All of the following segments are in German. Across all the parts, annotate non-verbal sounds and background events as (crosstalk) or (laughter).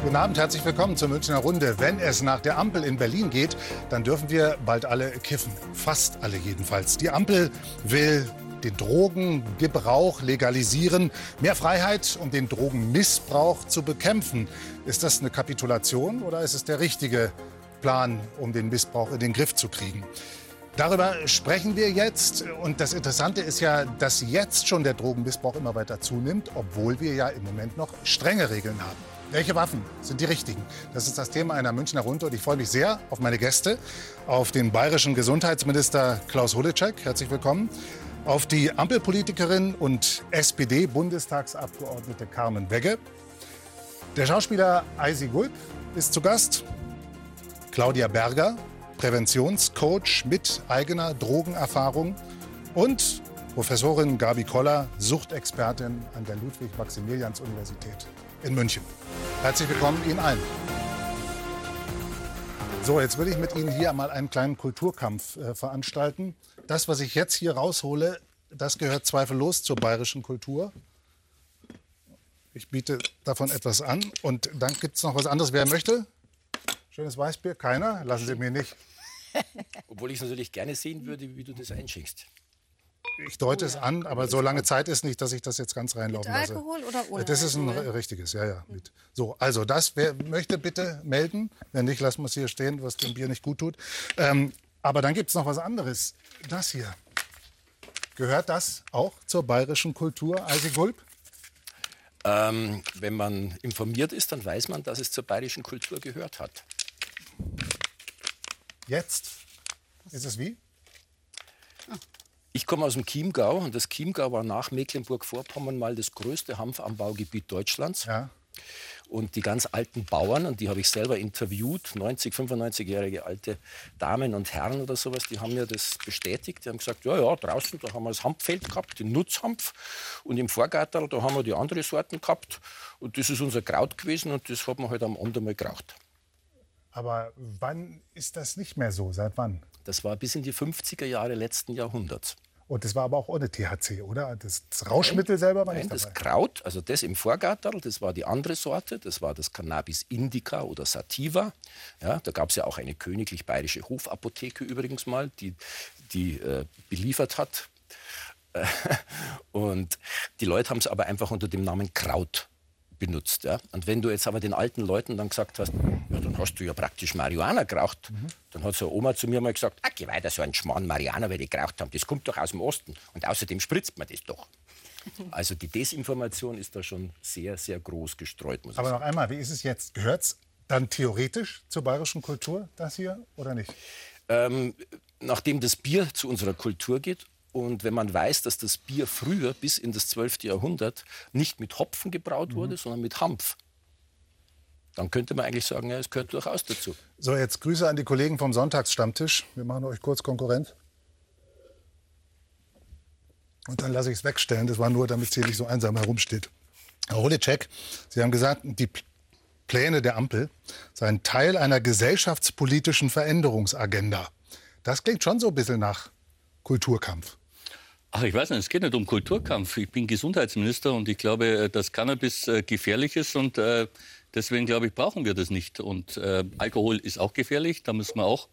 Guten Abend, herzlich willkommen zur Münchner Runde. Wenn es nach der Ampel in Berlin geht, dann dürfen wir bald alle kiffen. Fast alle jedenfalls. Die Ampel will den Drogengebrauch legalisieren. Mehr Freiheit, um den Drogenmissbrauch zu bekämpfen. Ist das eine Kapitulation oder ist es der richtige Plan, um den Missbrauch in den Griff zu kriegen? Darüber sprechen wir jetzt. Und das Interessante ist ja, dass jetzt schon der Drogenmissbrauch immer weiter zunimmt, obwohl wir ja im Moment noch strenge Regeln haben. Welche Waffen sind die richtigen? Das ist das Thema einer Münchner Runde und ich freue mich sehr auf meine Gäste, auf den bayerischen Gesundheitsminister Klaus Holecek, herzlich willkommen, auf die Ampelpolitikerin und SPD-Bundestagsabgeordnete Carmen Wegge. Der Schauspieler Eisi Gulb ist zu Gast, Claudia Berger, Präventionscoach mit eigener Drogenerfahrung. Und Professorin Gabi Koller, Suchtexpertin an der Ludwig-Maximilians-Universität in München. Herzlich willkommen Ihnen allen. So, jetzt würde ich mit Ihnen hier mal einen kleinen Kulturkampf äh, veranstalten. Das, was ich jetzt hier raushole, das gehört zweifellos zur bayerischen Kultur. Ich biete davon etwas an. Und dann gibt es noch was anderes. Wer möchte? Schönes Weißbier? Keiner? Lassen Sie mir nicht. (laughs) Obwohl ich es natürlich gerne sehen würde, wie du das einschenkst. Ich deute es an, aber so lange Zeit ist nicht, dass ich das jetzt ganz reinlaufen Mit lasse. Alkohol oder ohne Das ist ein Alkohol? richtiges, ja, ja. Mit. So, also das, wer möchte bitte melden. Wenn nicht, lassen wir es hier stehen, was dem Bier nicht gut tut. Ähm, aber dann gibt es noch was anderes. Das hier. Gehört das auch zur bayerischen Kultur, Eisi Gulb? Ähm, wenn man informiert ist, dann weiß man, dass es zur bayerischen Kultur gehört hat. Jetzt? Ist es wie? Ich komme aus dem Chiemgau und das Chiemgau war nach Mecklenburg-Vorpommern mal das größte Hanfanbaugebiet Deutschlands. Ja. Und die ganz alten Bauern, und die habe ich selber interviewt, 90, 95-jährige alte Damen und Herren oder sowas, die haben mir das bestätigt. Die haben gesagt, ja, ja, draußen, da haben wir das Hanfeld gehabt, den Nutzhanf. Und im Vorgarten, da haben wir die andere Sorten gehabt. Und das ist unser Kraut gewesen und das hat man halt am Abend einmal geraucht. Aber wann ist das nicht mehr so? Seit wann? Das war bis in die 50er Jahre letzten Jahrhunderts. Und das war aber auch ohne THC, oder? Das, das Rauschmittel selber war Nein, nicht das dabei. Kraut, also das im Vorgarten, das war die andere Sorte, das war das Cannabis indica oder sativa. Ja, da gab es ja auch eine königlich bayerische Hofapotheke übrigens mal, die, die äh, beliefert hat. (laughs) Und die Leute haben es aber einfach unter dem Namen Kraut benutzt. Ja? Und wenn du jetzt aber den alten Leuten dann gesagt hast, ja, dann hast du ja praktisch Marihuana geraucht, dann hat so eine Oma zu mir mal gesagt, ah, geh weiter, so ein Schmarrn Marihuana, weil die geraucht haben, das kommt doch aus dem Osten. Und außerdem spritzt man das doch. (laughs) Also die Desinformation ist da schon sehr, sehr groß gestreut, muss ich Aber sagen. noch einmal, wie ist es jetzt? Gehört es dann theoretisch zur bayerischen Kultur, das hier, oder nicht? Ähm, nachdem das Bier zu unserer Kultur geht und wenn man weiß, dass das Bier früher bis in das 12. Jahrhundert nicht mit Hopfen gebraut wurde, sondern mit Hanf, dann könnte man eigentlich sagen, ja, es gehört durchaus dazu. So, jetzt Grüße an die Kollegen vom Sonntagsstammtisch. Wir machen euch kurz Konkurrent. Und dann lasse ich es wegstellen. Das war nur, damit es hier nicht so einsam herumsteht. Herr Holecek, Sie haben gesagt, die Pläne der Ampel seien Teil einer gesellschaftspolitischen Veränderungsagenda. Das klingt schon so ein bisschen nach Kulturkampf. Ach, ich weiß nicht, es geht nicht um Kulturkampf. Ich bin Gesundheitsminister und ich glaube, äh, dass Cannabis äh, gefährlich ist und äh, deswegen glaube ich, brauchen wir das nicht. Und Alkohol ist auch gefährlich, da müssen wir auch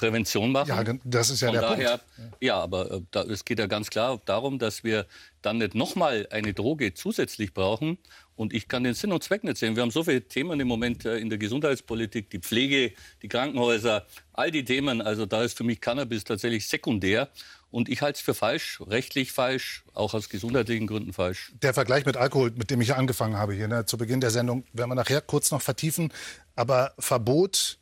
Prävention machen. Ja, das ist ja Von der daher, Punkt. ja, aber äh, da, es geht ja ganz klar darum, dass wir dann nicht nochmal eine Droge zusätzlich brauchen. Und ich kann den Sinn und Zweck nicht sehen. Wir haben so viele Themen im Moment äh, in der Gesundheitspolitik, die Pflege, die Krankenhäuser, all die Themen. Also da ist für mich Cannabis tatsächlich sekundär. Und ich halte es für falsch, rechtlich falsch, auch aus gesundheitlichen Gründen falsch. Der Vergleich mit Alkohol, mit dem ich angefangen habe hier ne, zu Beginn der Sendung, werden wir nachher kurz noch vertiefen. Aber Verbot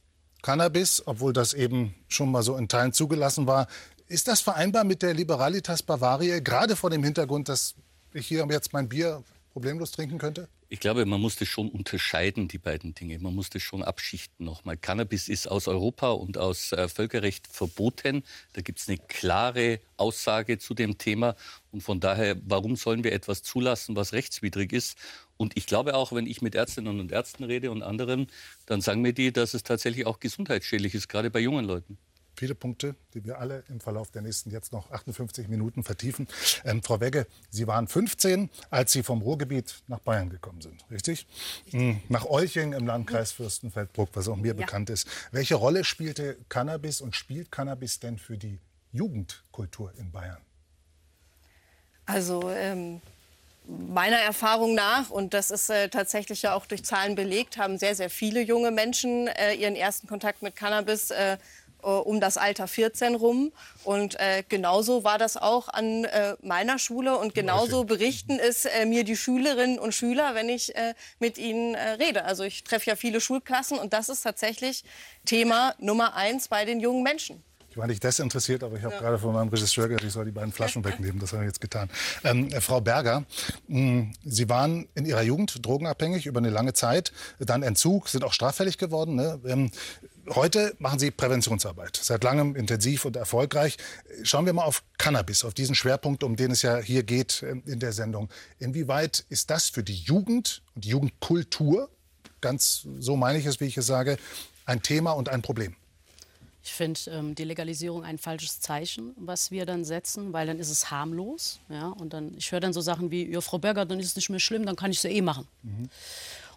Cannabis, obwohl das eben schon mal so in Teilen zugelassen war, ist das vereinbar mit der Liberalitas Bavaria, gerade vor dem Hintergrund, dass ich hier jetzt mein Bier problemlos trinken könnte? Ich glaube, man muss das schon unterscheiden, die beiden Dinge. Man muss das schon abschichten nochmal. Cannabis ist aus Europa und aus äh, Völkerrecht verboten. Da gibt es eine klare Aussage zu dem Thema. Und von daher, warum sollen wir etwas zulassen, was rechtswidrig ist? Und ich glaube auch, wenn ich mit Ärztinnen und Ärzten rede und anderen, dann sagen mir die, dass es tatsächlich auch gesundheitsschädlich ist, gerade bei jungen Leuten. Viele Punkte, die wir alle im Verlauf der nächsten jetzt noch 58 Minuten vertiefen. Ähm, Frau Wegge, Sie waren 15, als Sie vom Ruhrgebiet nach Bayern gekommen sind, richtig? richtig. Mhm. Nach Olching im Landkreis Fürstenfeldbruck, was auch mir ja. bekannt ist. Welche Rolle spielte Cannabis und spielt Cannabis denn für die Jugendkultur in Bayern? Also ähm, meiner Erfahrung nach, und das ist äh, tatsächlich ja auch durch Zahlen belegt, haben sehr, sehr viele junge Menschen äh, ihren ersten Kontakt mit Cannabis äh um das Alter 14 rum. Und äh, genauso war das auch an äh, meiner Schule. Und genauso berichten es mir die Schülerinnen und Schüler, wenn ich mit ihnen rede. Also ich treffe ja viele Schulklassen und das ist tatsächlich Thema Nummer eins bei den jungen Menschen war nicht desinteressiert, aber ich habe ja. gerade von meinem Regisseur gesagt, ich soll die beiden Flaschen (laughs) wegnehmen. Das habe ich jetzt getan. Ähm, äh, Frau Berger, mh, hm, Sie waren in Ihrer Jugend drogenabhängig über eine lange Zeit, dann Entzug, sind auch straffällig geworden. Ne? Ähm, heute machen Sie Präventionsarbeit, seit langem intensiv und erfolgreich. Schauen wir mal auf Cannabis, auf diesen Schwerpunkt, um den es ja hier geht äh, in der Sendung. Inwieweit ist das für die Jugend und die Jugendkultur, ganz so meine ich es, wie ich es sage, ein Thema und ein Problem? Ich finde ähm, die Legalisierung ein falsches Zeichen, was wir dann setzen, weil dann ist es harmlos. Ja? Und dann, ich höre dann so Sachen wie, ja, Frau Berger, dann ist es nicht mehr schlimm, dann kann ich es ja eh machen. Mhm.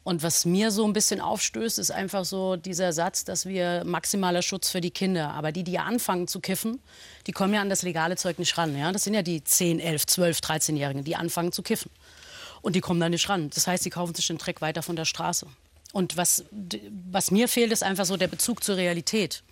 Und was mir so ein bisschen aufstößt, ist einfach so dieser Satz, dass wir maximaler Schutz für die Kinder, aber die, die ja anfangen zu kiffen, die kommen ja an das legale Zeug nicht ran. Ja? Das sind ja die 10, 11, 12, 13-Jährigen, die anfangen zu kiffen. Und die kommen da nicht ran. Das heißt, sie kaufen sich den Dreck weiter von der Straße. Und was, was mir fehlt, ist einfach so der Bezug zur Realität.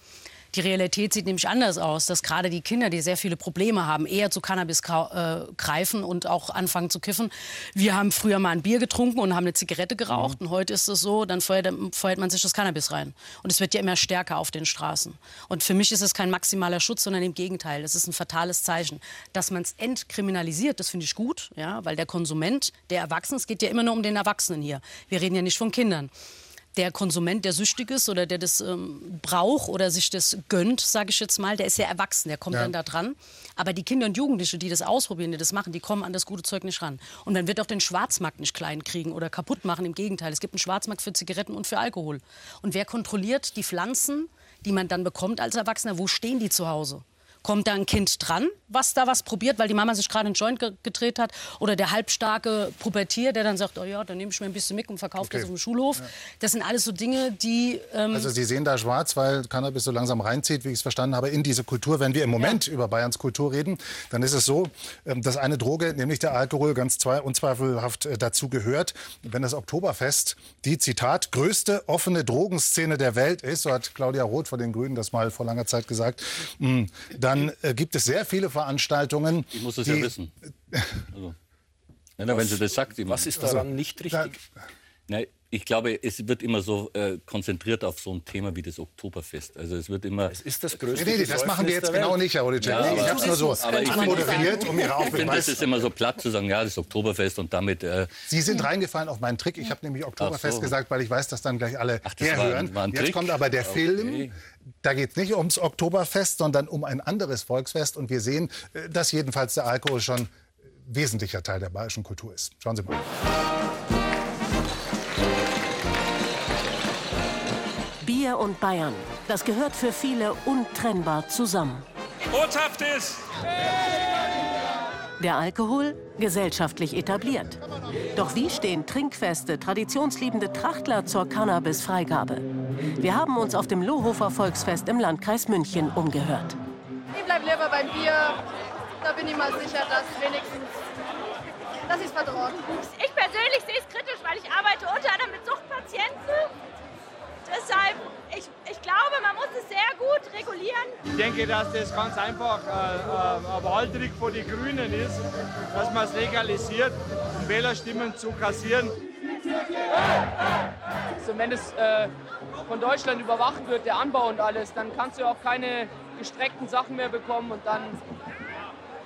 Die Realität sieht nämlich anders aus, dass gerade die Kinder, die sehr viele Probleme haben, eher zu Cannabis äh, greifen und auch anfangen zu kiffen. Wir haben früher mal ein Bier getrunken und haben eine Zigarette geraucht. Mhm. Und heute ist es so, dann feuert, feuert, man sich das Cannabis rein. Und es wird ja immer stärker auf den Straßen. Und für mich ist es kein maximaler Schutz, sondern im Gegenteil. Es ist ein fatales Zeichen. Dass man es entkriminalisiert, das finde ich gut, ja, weil der Konsument, der Erwachsene, es geht ja immer nur um den Erwachsenen hier. Wir reden ja nicht von Kindern der Konsument, der süchtig ist oder der das ähm, braucht oder sich das gönnt, sage ich jetzt mal, der ist ja erwachsen, der kommt ja. dann da dran. Aber die Kinder und Jugendliche, die das ausprobieren, die das machen, die kommen an das gute Zeug nicht ran. Und man wird auch den Schwarzmarkt nicht klein kriegen oder kaputt machen. Im Gegenteil, es gibt einen Schwarzmarkt für Zigaretten und für Alkohol. Und wer kontrolliert die Pflanzen, die man dann bekommt als Erwachsener? Wo stehen die zu Hause? Kommt da ein Kind dran, was da was probiert, weil die Mama sich gerade einen Joint ge gedreht hat? Oder der halbstarke Pubertier, der dann sagt, oh ja, dann nehme ich mir ein bisschen mit und verkaufe okay. das auf dem Schulhof. Ja. Das sind alles so Dinge, die... Ähm also Sie sehen da schwarz, weil Cannabis so langsam reinzieht, wie ich es verstanden habe, in diese Kultur. Wenn wir im Moment ja. über Bayerns Kultur reden, dann ist es so, ähm, dass eine Droge, nämlich der Alkohol, ganz unzweifelhaft äh, dazu gehört. Wenn das Oktoberfest die, Zitat, größte offene Drogenszene der Welt ist, so hat Claudia Roth von den Grünen das mal vor langer Zeit gesagt, mm, dann äh, gibt es sehr viele Veranstaltungen. Ich muss es ja wissen. Also, wenn sie das sagt, was ist daran also, nicht richtig? Nein, ich glaube, es wird immer so äh, konzentriert auf so ein Thema wie das Oktoberfest. Also es wird immer. Es ist das größte. Nee, nee, das machen wir jetzt genau nicht, Herr Olitschek. Ja, ich habe es nur so moderiert, um Ihre Aufmerksamkeit. Ich finde, es ist immer so platt zu sagen, ja, das Oktoberfest und damit. Äh Sie sind reingefallen auf meinen Trick. Ich habe nämlich Oktoberfest so. gesagt, weil ich weiß, dass dann gleich alle Ach, herhören. War, war jetzt Trick? kommt aber der Film. Okay. Da geht es nicht ums Oktoberfest, sondern um ein anderes Volksfest. Und wir sehen, äh, dass jedenfalls der Alkohol schon wesentlicher Teil der bayerischen Kultur ist. Schauen Sie mal. Bier und Bayern, das gehört für viele untrennbar zusammen. Botschaft ist. Der Alkohol gesellschaftlich etabliert. Doch wie stehen trinkfeste, traditionsliebende Trachtler zur Cannabis-Freigabe? Wir haben uns auf dem Lohofer Volksfest im Landkreis München umgehört. Ich bleibe lieber beim Bier. Da bin ich mal sicher, dass wenigstens das ist verdorben. Ich persönlich sehe es kritisch, weil ich arbeite unter anderem mit Suchtpatienten Deshalb, ich, ich glaube, man muss es sehr gut regulieren. Ich denke, dass das ganz einfach äh, äh ein Wahltrick von den Grünen ist, dass man es legalisiert, um Wählerstimmen zu kassieren. Also wenn es äh, von Deutschland überwacht wird, der Anbau und alles, dann kannst du auch keine gestreckten Sachen mehr bekommen und dann,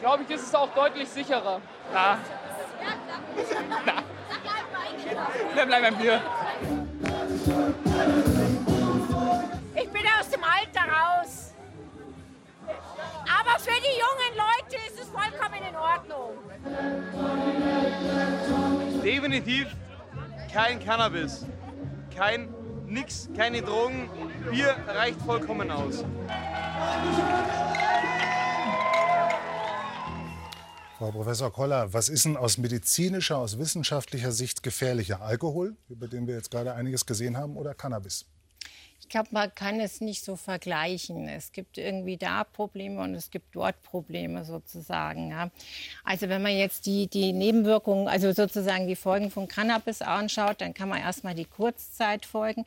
glaube ich, ist es auch deutlich sicherer. Na. (laughs) Na. Wir bleiben beim Bier. Ich bin aus dem Alter raus. Aber für die jungen Leute ist es vollkommen in Ordnung. Definitiv kein Cannabis. Kein nix, keine Drogen. Bier reicht vollkommen aus. Frau Professor Koller, was ist denn aus medizinischer, aus wissenschaftlicher Sicht gefährlicher? Alkohol, über den wir jetzt gerade einiges gesehen haben, oder Cannabis? Ich glaube, man kann es nicht so vergleichen. Es gibt irgendwie da Probleme und es gibt dort Probleme sozusagen. Ja. Also wenn man jetzt die, die Nebenwirkungen, also sozusagen die Folgen von Cannabis anschaut, dann kann man erstmal die Kurzzeitfolgen.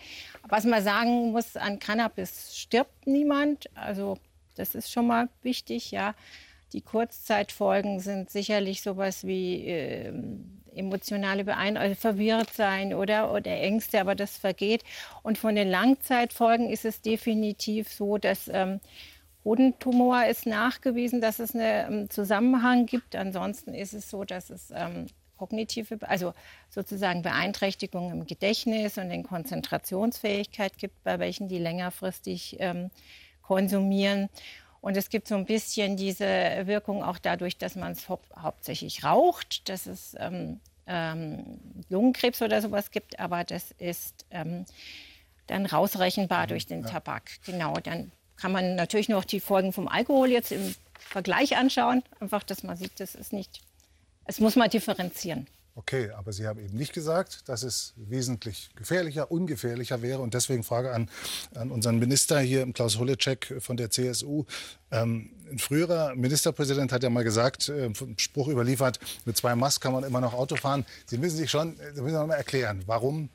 Was man sagen muss, an Cannabis stirbt niemand. Also das ist schon mal wichtig, ja. Die Kurzzeitfolgen sind sicherlich sowas wie äh, emotionale Beein also verwirrt sein oder, oder Ängste, aber das vergeht. Und von den Langzeitfolgen ist es definitiv so, dass ähm, Hodentumor ist nachgewiesen, dass es einen ähm, Zusammenhang gibt. Ansonsten ist es so, dass es ähm, kognitive, also sozusagen Beeinträchtigungen im Gedächtnis und in Konzentrationsfähigkeit gibt, bei welchen die längerfristig ähm, konsumieren. Und es gibt so ein bisschen diese Wirkung auch dadurch, dass man es hau hauptsächlich raucht, dass es ähm, ähm, Lungenkrebs oder sowas gibt, aber das ist ähm, dann rausrechenbar mhm, durch den ja. Tabak. Genau, dann kann man natürlich noch die Folgen vom Alkohol jetzt im Vergleich anschauen. Einfach, dass man sieht, das ist nicht, es muss man differenzieren. Okay, aber Sie haben eben nicht gesagt, dass es wesentlich gefährlicher, ungefährlicher wäre. Und deswegen Frage an, an unseren Minister hier, Klaus Holleczek von der CSU. Ähm, ein früherer Ministerpräsident hat ja mal gesagt, äh, Spruch überliefert, mit zwei Masks kann man immer noch Auto fahren. Sie müssen sich schon Sie müssen noch mal erklären, warum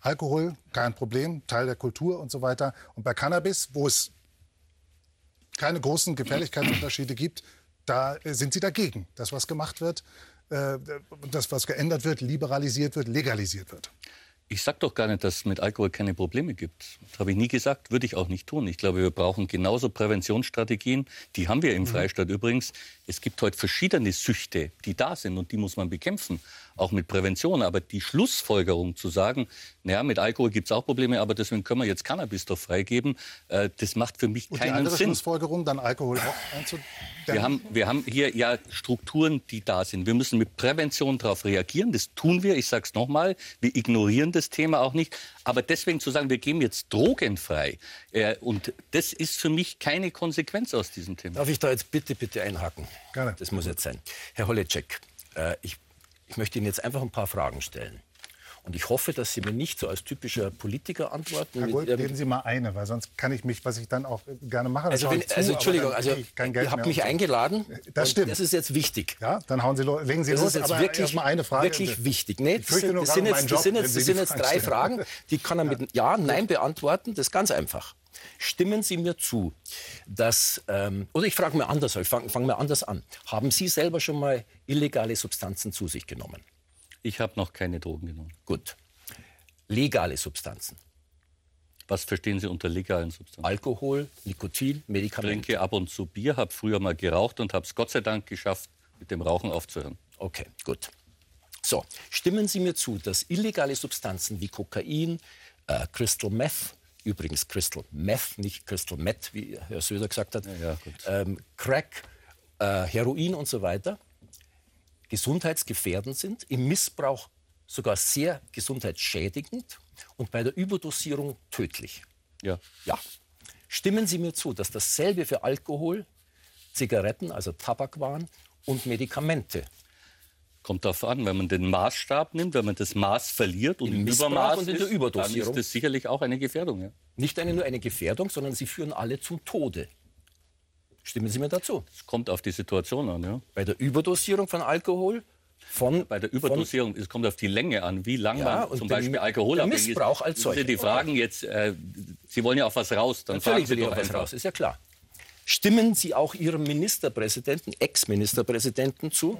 Alkohol kein Problem, Teil der Kultur und so weiter. Und bei Cannabis, wo es keine großen Gefährlichkeitsunterschiede gibt, da sind Sie dagegen, dass was gemacht wird äh, das, was geändert wird, liberalisiert wird, legalisiert wird. Ich sage doch gar nicht, dass es mit Alkohol keine Probleme gibt. Das habe ich nie gesagt, würde ich auch nicht tun. Ich glaube, wir brauchen genauso Präventionsstrategien. Die haben wir im mhm. Freistaat übrigens. Es gibt heute verschiedene Süchte, die da sind und die muss man bekämpfen auch mit Prävention. Aber die Schlussfolgerung zu sagen, naja, mit Alkohol gibt es auch Probleme, aber deswegen können wir jetzt Cannabis doch freigeben, äh, das macht für mich Und keinen die andere Sinn. Schlussfolgerung, dann Alkohol auch einzudämmen? Wir haben, wir haben hier ja Strukturen, die da sind. Wir müssen mit Prävention darauf reagieren. Das tun wir. Ich sage es nochmal. Wir ignorieren das Thema auch nicht. Aber deswegen zu sagen, wir geben jetzt drogenfrei, äh, und das ist für mich keine Konsequenz aus diesem Thema. Darf ich da jetzt bitte, bitte einhaken? Gerne. Das muss jetzt sein. Herr Holleczek, äh, ich ich möchte Ihnen jetzt einfach ein paar Fragen stellen. Und ich hoffe, dass Sie mir nicht so als typischer Politiker antworten. Herr Gold, geben Sie mal eine, weil sonst kann ich mich, was ich dann auch gerne mache. Also, wenn, zu, also Entschuldigung, also ihr habt mich eingeladen. Das stimmt. Das ist jetzt wichtig. Ja, dann hauen Sie, legen Sie das los. Ist jetzt wirklich, mal eine Frage. Wirklich wichtig. Nee, das, sind, das, sind jetzt, das sind jetzt, das sind jetzt drei Fragen, die kann er mit Ja, Nein beantworten. Das ist ganz einfach. Stimmen Sie mir zu, dass, ähm, oder ich frage mal anders, ich fange fang mal anders an. Haben Sie selber schon mal illegale Substanzen zu sich genommen? Ich habe noch keine Drogen genommen. Gut. Legale Substanzen? Was verstehen Sie unter legalen Substanzen? Alkohol, Nikotin, Medikamente. Ich trinke ab und zu Bier, habe früher mal geraucht und habe es Gott sei Dank geschafft, mit dem Rauchen aufzuhören. Okay, gut. So, stimmen Sie mir zu, dass illegale Substanzen wie Kokain, äh, Crystal Meth, übrigens Crystal Meth, nicht Crystal Meth, wie Herr Söder gesagt hat, ja, ähm, Crack, äh, Heroin und so weiter, gesundheitsgefährdend sind, im Missbrauch sogar sehr gesundheitsschädigend und bei der Überdosierung tödlich. Ja. ja. Stimmen Sie mir zu, dass dasselbe für Alkohol, Zigaretten, also Tabakwaren und Medikamente Kommt darauf an, wenn man den Maßstab nimmt, wenn man das Maß verliert und im Übermaß und in der Überdosierung, dann ist das sicherlich auch eine Gefährdung. Ja. Nicht eine, nur eine Gefährdung, sondern sie führen alle zum Tode. Stimmen Sie mir dazu? Es kommt auf die Situation an. Ja. Bei der Überdosierung von Alkohol von, bei der Überdosierung, es kommt auf die Länge an, wie lange ja, man zum Beispiel Alkoholabhängig ist. Missbrauch als solcher. Die fragen jetzt, äh, Sie wollen ja auf was raus, dann Natürlich fragen Sie doch was raus, ist ja klar. Stimmen Sie auch Ihrem Ministerpräsidenten, Ex-Ministerpräsidenten zu,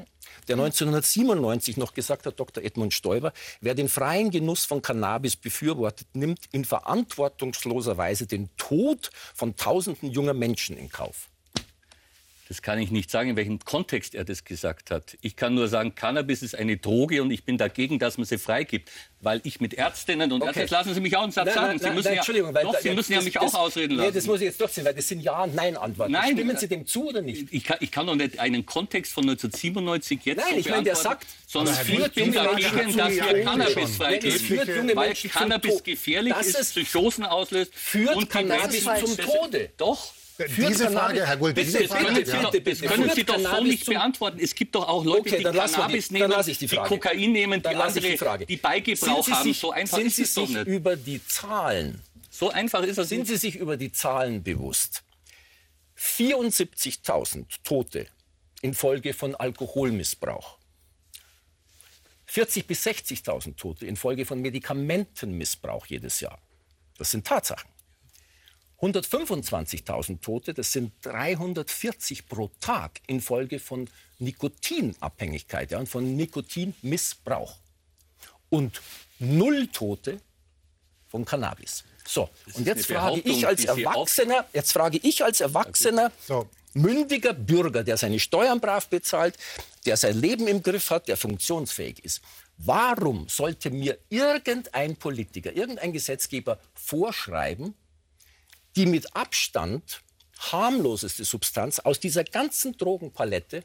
der 1997 noch gesagt hat, Dr. Edmund Stoiber, wer den freien Genuss von Cannabis befürwortet, nimmt in verantwortungsloser Weise den Tod von Tausenden junger Menschen in Kauf. Das kann ich nicht sagen, in welchem Kontext er das gesagt hat. Ich kann nur sagen, Cannabis ist eine Droge und ich bin dagegen, dass man sie freigibt. Weil ich mit Ärztinnen und okay. Ärzten, lassen Sie mich auch einen Satz nein, sagen. Sie müssen, nein, Entschuldigung, ja, weil, doch, Sie müssen das, ja mich das, auch ausreden lassen. Nee, das muss ich jetzt durchziehen, weil das sind Ja- und Nein-Antworten. Nein, Stimmen Sie dem zu oder nicht? Ich kann, ich kann doch nicht einen Kontext von 1997 jetzt Nein, so ich meine, der sagt, sondern ich bin dagegen, dass wir Cannabis freigeben, weil Cannabis gefährlich ist, Psychosen auslöst führt Cannabis zum Tode. Doch. Diese Frage, Herr Guld, diese Das Frage, können Sie, ja. doch, das können Sie doch so nicht beantworten. Es gibt doch auch Leute, Okay, die Cannabis die- nehmen, die die. Kokain nehmen, die andere, die Frage. die Beigebrauch haben. sich- So einfach sind ist Sie es doch sich nicht. über die Zahlen So einfach ist es Sind nicht. Sie sich über die Zahlen bewusst? 74.000 Tote infolge von Alkoholmissbrauch. 40.000 bis 60.000 Tote infolge von Medikamentenmissbrauch jedes Jahr. Das sind Tatsachen. 125.000 Tote, das sind 340 pro Tag infolge von Nikotinabhängigkeit ja, und von Nikotinmissbrauch. Und null Tote von Cannabis. So, und jetzt frage ich als Erwachsener, jetzt frage ich als Erwachsener, So. mündiger Bürger, der seine Steuern brav bezahlt, der sein Leben im Griff hat, der funktionsfähig ist. Warum sollte mir irgendein Politiker, irgendein Gesetzgeber vorschreiben, die mit Abstand harmloseste Substanz aus dieser ganzen Drogenpalette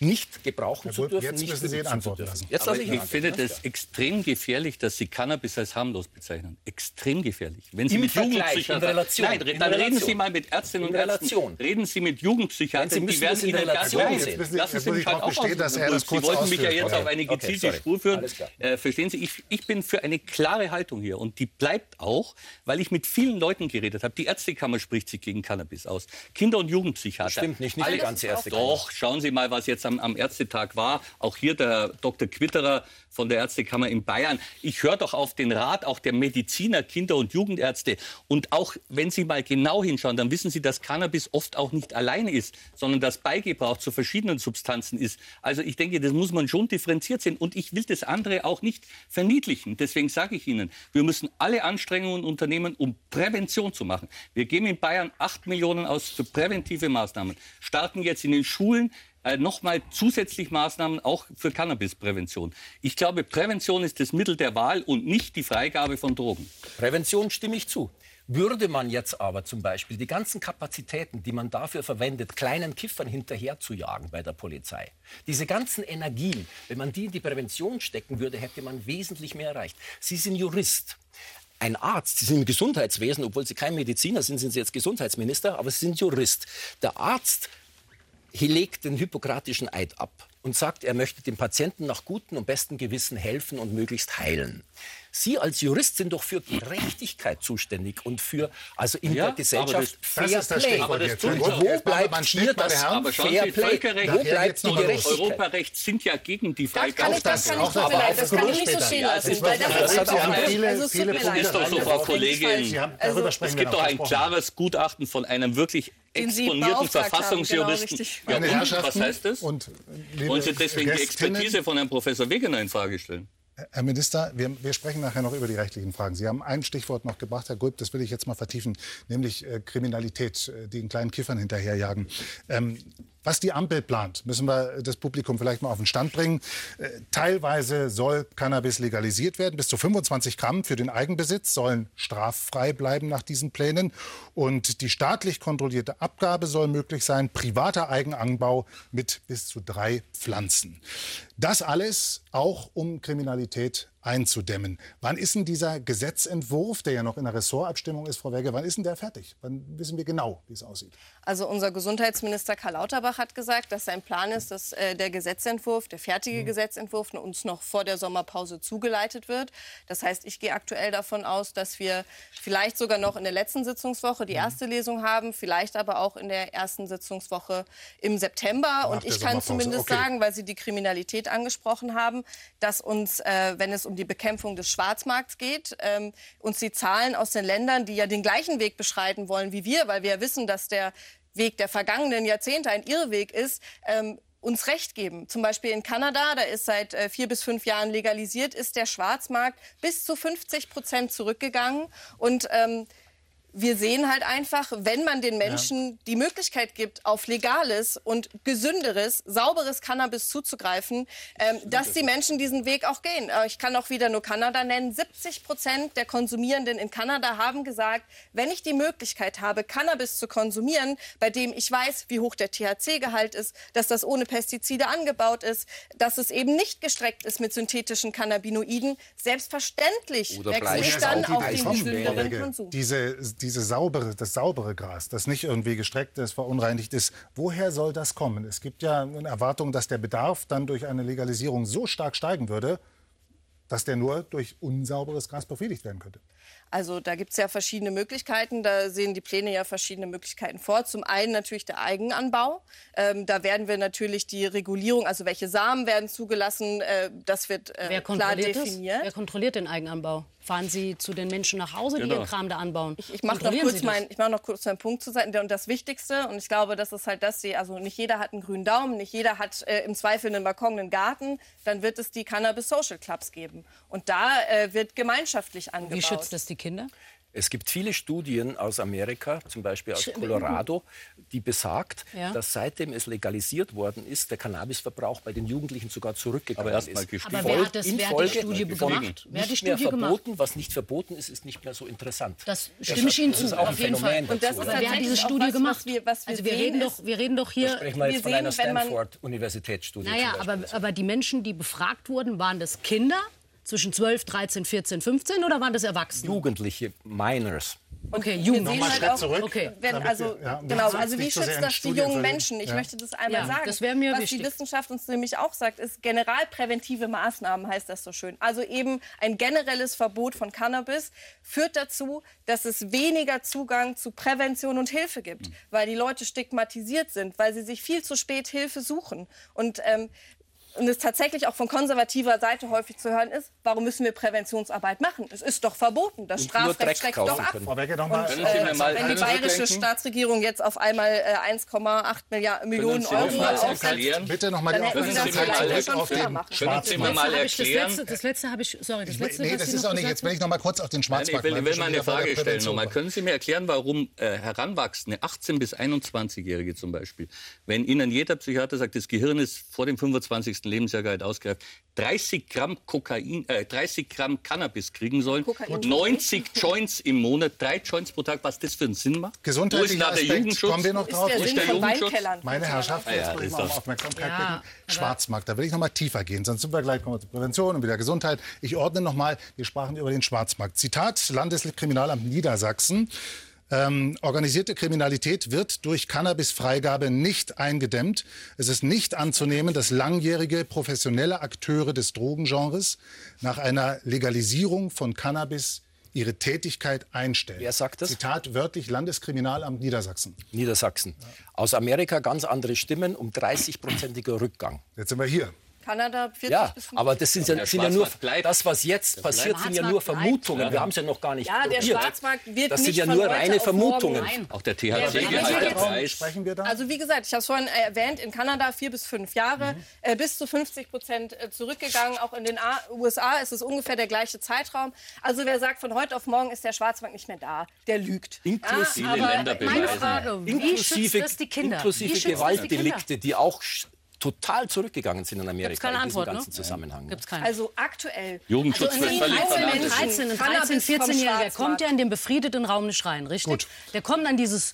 nicht gebrauchen Herr zu dürfen, jetzt nicht müssen Sie ihn antworten dürfen. lassen. Jetzt lasse ich ich finde das extrem gefährlich, dass Sie Cannabis als harmlos bezeichnen. Extrem gefährlich. Wenn Sie Im mit Jugendpsychiatern... in Relation, Nein, in dann reden Relation. Sie mal mit Ärztinnen und. Ärzten. Reden Sie mit Jugendpsychiatern, Sie die müssen werden das in Ihnen Relation erklären. sehen. Müssen Sie- Lassen Sie mich ich halt auch bestehen, dass er das Sie kurz wollten mich ja jetzt Okay. auf eine Okay, gezielte sorry. Spur führen. Äh, verstehen Sie, ich, ich bin für eine klare Haltung hier und die bleibt auch, weil ich mit vielen Leuten geredet habe. Die Ärztekammer spricht sich gegen Cannabis aus. Kinder- und Jugendpsychiater. Stimmt nicht, nicht die ganze Ärztekammer. Doch, schauen Sie mal, was jetzt am, am Ärztetag war. Auch hier der Dr. Quitterer von der Ärztekammer in Bayern. Ich höre doch auf den Rat auch der Mediziner, Kinder- und Jugendärzte. Und auch wenn Sie mal genau hinschauen, dann wissen Sie, dass Cannabis oft auch nicht alleine ist, sondern dass Beigebrauch zu verschiedenen Substanzen ist. Also ich denke, das muss man schon differenziert sehen. Und ich will das andere auch nicht verniedlichen. Deswegen sage ich Ihnen, wir müssen alle Anstrengungen unternehmen, um Prävention zu machen. Wir geben in Bayern 8 Millionen aus für präventive Maßnahmen, starten jetzt in den Schulen äh, nochmal zusätzlich Maßnahmen auch für Cannabisprävention. Ich glaube, Prävention ist das Mittel der Wahl und nicht die Freigabe von Drogen. Prävention stimme ich zu. Würde man jetzt aber zum Beispiel die ganzen Kapazitäten, die man dafür verwendet, kleinen Kiffern hinterher zu jagen bei der Polizei, diese ganzen Energien, wenn man die in die Prävention stecken würde, hätte man wesentlich mehr erreicht. Sie sind Jurist. Ein Arzt, Sie sind im Gesundheitswesen, obwohl Sie kein Mediziner sind, sind Sie jetzt Gesundheitsminister, aber Sie sind Jurist. Der Arzt legt den hippokratischen Eid ab und sagt, er möchte dem Patienten nach gutem und bestem Gewissen helfen und möglichst heilen. Sie als Jurist sind doch für Gerechtigkeit zuständig und für, also in Ja, der Gesellschaft, aber das- Fair ist das Play. Aber das doch. Wo bleibt hier das Herren. Fair Sie, Play? Völkerrecht- Wo bleibt die. Gerechtigkeit? Europarecht sind ja gegen die Das kann Freigabe. ich, das kann ich tut das- kann nicht so stehen Ja, lassen. das weil das ist auch viele- es tut viele Punkte. Ist doch so, Frau Kollegin. Also, es gibt doch ein klares Gutachten von einem wirklich exponierten beauftragt haben, Verfassungsjuristen. genau, ja, und, was heißt das? Und, Wollen Sie deswegen die Expertise von Herrn Professor Wegener in Frage stellen? Herr Minister, wir, wir sprechen nachher noch über die rechtlichen Fragen. Sie haben ein Stichwort noch gebracht, Herr Gulb, das will ich jetzt mal vertiefen, nämlich äh, Kriminalität, äh, die in kleinen Kiffern hinterherjagen. Ähm, was die Ampel plant, müssen wir das Publikum vielleicht mal auf den Stand bringen. Äh, teilweise soll Cannabis legalisiert werden. Bis zu 25 Gramm für den Eigenbesitz sollen straffrei bleiben nach diesen Plänen. Und die staatlich kontrollierte Abgabe soll möglich sein. Privater Eigenanbau mit bis zu drei Pflanzen. Das alles auch um Kriminalität einzudämmen. Wann ist denn dieser Gesetzentwurf, der ja noch in der Ressortabstimmung ist, Frau Werge, wann ist denn der fertig? Wann wissen wir genau, wie es aussieht? Also unser Gesundheitsminister Karl Lauterbach hat gesagt, dass sein Plan ist, dass äh, der Gesetzentwurf, der fertige Mhm. Gesetzentwurf uns noch vor der Sommerpause zugeleitet wird. Das heißt, ich gehe aktuell davon aus, dass wir vielleicht sogar noch in der letzten Sitzungswoche Mhm. die erste Lesung haben, vielleicht aber auch in der ersten Sitzungswoche im September. Und der ich kann zumindest okay. sagen, weil Sie die Kriminalität angesprochen haben, dass uns, äh, wenn es um die Bekämpfung des Schwarzmarkts geht, ähm, uns die Zahlen aus den Ländern, die ja den gleichen Weg beschreiten wollen wie wir, weil wir ja wissen, dass der Weg der vergangenen Jahrzehnte ein Irrweg ist, ähm, uns Recht geben. Zum Beispiel in Kanada, da ist seit äh, vier bis fünf Jahren legalisiert, ist der Schwarzmarkt bis zu 50 Prozent zurückgegangen. Und ähm, wir sehen halt einfach, wenn man den Menschen die Möglichkeit gibt, auf legales und gesünderes, sauberes Cannabis zuzugreifen, ähm, dass die Menschen diesen Weg auch gehen. Äh, ich kann auch wieder nur Kanada nennen. 70 Prozent der Konsumierenden in Kanada haben gesagt, wenn ich die Möglichkeit habe, Cannabis zu konsumieren, bei dem ich weiß, wie hoch der THC-Gehalt ist, dass das ohne Pestizide angebaut ist, dass es eben nicht gestreckt ist mit synthetischen Cannabinoiden, selbstverständlich wechsle ich dann Auch die auf den gesünderen Konsum. Diese, diese saubere, das saubere Gras, das nicht irgendwie gestreckt ist, verunreinigt ist, woher soll das kommen? Es gibt ja eine Erwartung, dass der Bedarf dann durch eine Legalisierung so stark steigen würde, dass der nur durch unsauberes Gras befriedigt werden könnte. Also da gibt es ja verschiedene Möglichkeiten. Da sehen die Pläne ja verschiedene Möglichkeiten vor. Zum einen natürlich der Eigenanbau. Ähm, da werden wir natürlich die Regulierung, also welche Samen werden zugelassen, äh, das wird äh, Wer klar kontrolliert das? definiert. Wer kontrolliert den Eigenanbau? Fahren Sie zu den Menschen nach Hause, die Genau. ihren Kram da anbauen? Ich mache noch, kurz mein- ich mach noch kurz meinen Punkt zu sein. Und das Wichtigste, und ich glaube, das ist halt das, die, also nicht jeder hat einen grünen Daumen, nicht jeder hat äh, im Zweifel einen Balkon, einen Garten, dann wird es die Cannabis Social Clubs geben. Und da äh, wird gemeinschaftlich angebaut. Wie schützt das die Kinder? Es gibt viele Studien aus Amerika, zum Beispiel aus Colorado, die besagt, Ja. dass seitdem es legalisiert worden ist, der Cannabisverbrauch bei den Jugendlichen sogar zurückgegangen Aber ist. gestiegen. Aber wer hat das- in wer hat die Folge, Studie in Folge gemacht? Wer hat die nicht mehr Studie gemacht? verboten, was nicht verboten ist, ist nicht mehr so interessant. Das stimme ich Ihnen ist zu, auch ein auf jeden Fall. Phänomen Und das dazu, ist ja. Wer hat diese Studie was, gemacht? was wir- was wir also wir reden, ist- doch, wir reden doch hier. Da sprechen wir jetzt wir von einer sehen, Stanford-Universitätsstudie. Naja, aber, aber die Menschen, die befragt wurden, waren das Kinder zwischen 12, 13, 14, 15 oder waren das Erwachsene? Jugendliche, Minors. Okay, sehen Nochmal halt Schritt zurück, Okay. Wenn, also, ja, genau, also wie so schützt das die jungen. Menschen? Ich Ja. möchte das einmal Ja, sagen. das wäre mir Was wichtig. die Wissenschaft uns nämlich auch sagt, ist generalpräventive Maßnahmen, heißt das so schön. Also eben ein generelles Verbot von Cannabis führt dazu, dass es weniger Zugang zu Prävention und Hilfe gibt, weil die Leute stigmatisiert sind, weil sie sich viel zu spät Hilfe suchen. Und ähm, und es tatsächlich auch von konservativer Seite häufig zu hören ist, warum müssen wir Präventionsarbeit machen? Es ist doch verboten. Das Und Strafrecht schreckt doch ab. können. Frau Becker, noch Und äh, mal wenn die bayerische? Staatsregierung jetzt auf einmal äh, 1,8 Milliarden Millionen Euro mal aufsetzt, bitte noch mal Dann die hätten Sie das vielleicht schon auf den machen Können Sie mir mal das, erklären? letzte, das letzte habe ich, sorry, das letzte, Nee, was das ist auch nicht. Jetzt will ich noch mal kurz auf den Nein, Schwarzmarkt. ich will, weil ich will schon mal eine Frage stellen. Nochmal. Können Sie mir erklären, warum äh, Heranwachsende, 18- bis 21-Jährige zum Beispiel, wenn ihnen jeder Psychiater sagt, das Gehirn ist vor dem 25. Lebensjahr gar nicht ausgereift, 30 Gramm Kokain, äh, 30 Gramm Cannabis kriegen sollen, Kokain. 90 (laughs) Joints im Monat, drei Joints pro Tag, was das für einen Sinn macht? Wo ist Gesundheitlicher der Aspekt, Jugendschutz? kommen wir noch ist drauf. der Wo ist Sinn der von? Weinkellern. Meine Herrschaft, ja, das ich ist mal Aufmerksamkeit Ja, bitten. Schwarzmarkt, da will ich noch mal tiefer gehen, sonst sind wir gleich kommen wir zur Prävention und wieder Gesundheit. Ich ordne noch mal, wir sprachen über den Schwarzmarkt. Zitat Landeskriminalamt Niedersachsen. Ähm, organisierte Kriminalität wird durch Cannabisfreigabe nicht eingedämmt. Es ist nicht anzunehmen, dass langjährige professionelle Akteure des Drogengenres nach einer Legalisierung von Cannabis ihre Tätigkeit einstellen. Wer sagt das? Zitat wörtlich Landeskriminalamt Niedersachsen. Niedersachsen. Aus Amerika ganz andere Stimmen, um 30-prozentiger Rückgang. Jetzt sind wir hier. Kanada 40 Ja, bis 50. aber das sind ja, der sind ja nur, das, was jetzt passiert, sind ja nur. Vermutungen. Wir haben es ja noch gar nicht Ja, der probiert. Schwarzmarkt wird Das nicht sind ja von nur reine Vermutungen. Auch der Ja, der jetzt- Preis. Sprechen wir da? Also wie gesagt, ich habe es vorhin erwähnt, in Kanada vier bis fünf Jahre, Mhm. äh, bis zu 50 Prozent äh, zurückgegangen. Auch in den A USA ist es ungefähr der gleiche Zeitraum. Also wer sagt, von heute auf morgen ist der Schwarzmarkt nicht mehr da, der lügt. Inklusive ja, aber Länder Meine. Frage, wie schützt Inklusive, das die Kinder? inklusive das die Kinder? Gewaltdelikte, die auch total zurückgegangen sind in Amerika Gibt's keine in diesem Antwort, ne? ganzen Zusammenhang. Gibt's keine. Also aktuell. Jugendschutz also in völlig den Wenn ein vernachlässigt. 13, ein Cannabis 13, vom 14-Jähriger Schwarzmarkt. kommt ja in den befriedeten Raum nicht rein, richtig? Gut. Der kommt an dieses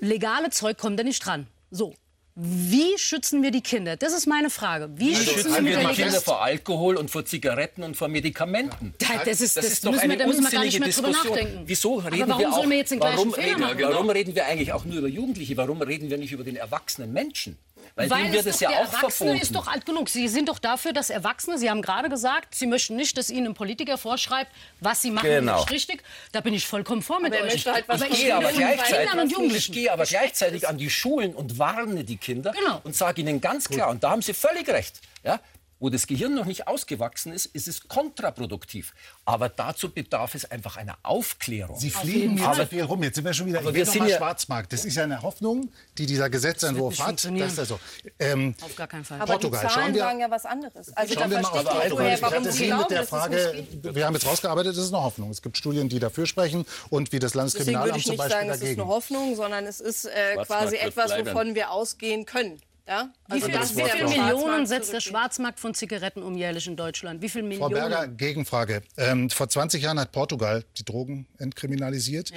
legale Zeug, kommt er nicht dran. So. Wie schützen wir die Kinder? Das ist meine Frage. Wie Wie schützen wir die Kinder vor Alkohol und vor Zigaretten und vor Medikamenten? Das ist, das Das ist doch müssen eine wir, da müssen wir gar nicht mehr drüber nachdenken. Wieso reden Aber warum wir auch, sollen wir jetzt den gleichen warum, Fehler reden, machen? warum reden wir eigentlich auch nur über Jugendliche? Warum reden wir nicht über den erwachsenen Menschen? Weil, Weil wird es es ja der auch Erwachsene verboten. ist doch alt genug. Sie sind doch dafür, dass Erwachsene, Sie haben gerade gesagt, Sie möchten nicht, dass Ihnen ein Politiker vorschreibt, was Sie machen, Genau. ist richtig. Da bin ich vollkommen vor mit Aber euch. halt aber Ich gehe aber ich gehe aber gleichzeitig an die Schulen und warne die Kinder Genau. und sage ihnen ganz klar, und da haben sie völlig recht, ja, wo das Gehirn noch nicht ausgewachsen ist, ist es kontraproduktiv. Aber dazu bedarf es einfach einer Aufklärung. Sie fliegen jetzt Aber- so viel rum. Jetzt sind wir schon wieder Aber mal ja- Schwarzmarkt. Das ist ja eine Hoffnung, die dieser Gesetzentwurf hat. funktionieren. Das ist also, ähm, Auf gar keinen Fall. Aber Portugal, die schauen Zahlen wir- sagen ja was anderes. Also Schauen da wir mal verstehe auf ich nicht, Alkohol. woher, Ich warum Sie glauben, mit der dass Frage, wir haben jetzt rausgearbeitet, das ist eine Hoffnung. Es gibt Studien, die dafür sprechen und wie das Deswegen würde Landeskriminalamt ich zum nicht Beispiel sagen, es ist dagegen. eine Hoffnung, sondern es ist äh, quasi etwas, wovon wir ausgehen können. Ja? Wie Also viel, wie wird viel der Millionen setzt der. Schwarzmarkt von Zigaretten um jährlich in Deutschland? Wie viel Frau Millionen? Berger, Gegenfrage. Ähm, vor 20 Jahren hat Portugal die Drogen entkriminalisiert.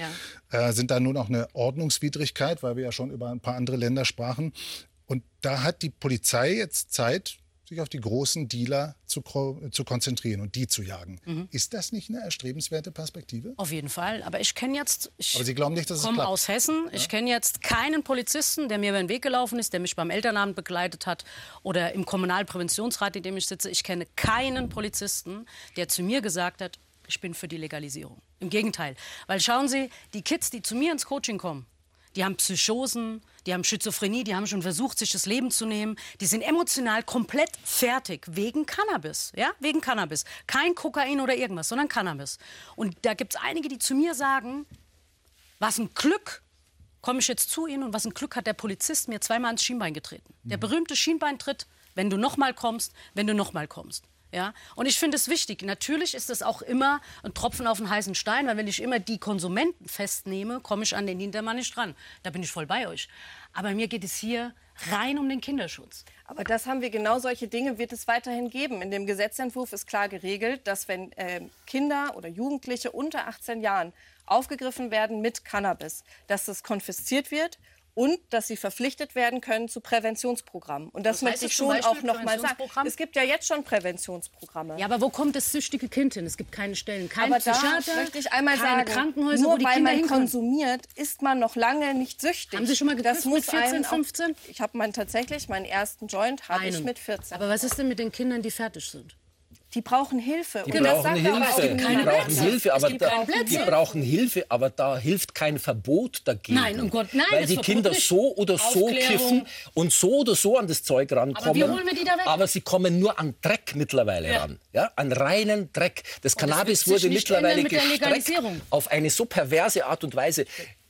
Äh, sind da nun auch eine Ordnungswidrigkeit, weil wir ja schon über ein paar andere Länder sprachen. Und da hat die Polizei jetzt Zeit, sich auf die großen Dealer zu, zu konzentrieren und die zu jagen. Mhm. Ist das nicht eine erstrebenswerte Perspektive? Auf jeden Fall. Aber ich kenne jetzt. Ich Aber Sie glauben nicht, dass es komme klappt? aus Hessen. Ich kenne jetzt keinen Polizisten, der mir über den Weg gelaufen ist, der mich beim Elternabend begleitet hat oder im Kommunalpräventionsrat, in dem ich sitze. Ich kenne keinen Polizisten, der zu mir gesagt hat, ich bin für die Legalisierung. Im Gegenteil. Weil schauen Sie, die Kids, die zu mir ins Coaching kommen, die haben Psychosen, die haben Schizophrenie, die haben schon versucht, sich das Leben zu nehmen. Die sind emotional komplett fertig wegen Cannabis. Ja, wegen Cannabis. Kein Kokain oder irgendwas, sondern Cannabis. Und da gibt es einige, die zu mir sagen, was ein Glück, komme ich jetzt zu Ihnen und was ein Glück hat der Polizist mir zweimal ins Schienbein getreten. Der berühmte Schienbeintritt, wenn du noch mal kommst, wenn du noch mal kommst. Ja? Und ich finde es wichtig. Natürlich ist es auch immer ein Tropfen auf den heißen Stein, weil wenn ich immer die Konsumenten festnehme, komme ich an den Hintermann nicht dran. Da bin ich voll bei euch. Aber mir geht es hier rein um den Kinderschutz. Aber das haben wir genau solche Dinge wird es weiterhin geben. In dem Gesetzentwurf ist klar geregelt, dass wenn äh, Kinder oder Jugendliche unter 18 Jahren aufgegriffen werden mit Cannabis, dass das konfisziert wird und dass sie verpflichtet werden können zu Präventionsprogrammen. Und das Was möchte ich das schon auch noch mal sagen. Es gibt ja jetzt schon Präventionsprogramme. Ja, aber wo kommt das süchtige Kind hin? Es gibt keine Stellen, kein aber Psychiater, möchte ich einmal keine sagen, Krankenhäuser, nur wo die weil Kinder man hin können. konsumiert, ist man noch lange nicht süchtig. Haben Sie schon mal das gekifft mit muss 14, einen auch- 15? Ich habe mein, tatsächlich meinen ersten Joint habe ich mit 14. Aber was ist denn mit den Kindern, die fertig sind? Die brauchen Hilfe. Die Und das brauchen aber Hilfe. Die keine brauchen. Hilfe, aber da, die brauchen Hilfe, aber da hilft kein Verbot dagegen. Nein, um Gott, nein, Weil das die Kinder nicht. so oder so Aufklärung. kiffen und so oder so an das Zeug rankommen. wie holen wir die da weg? Aber sie kommen nur an Dreck mittlerweile Ja. ran. Ja, an reinen Dreck. Das Und das Cannabis sich wurde mittlerweile mit gestreckt auf eine so perverse Art und Weise.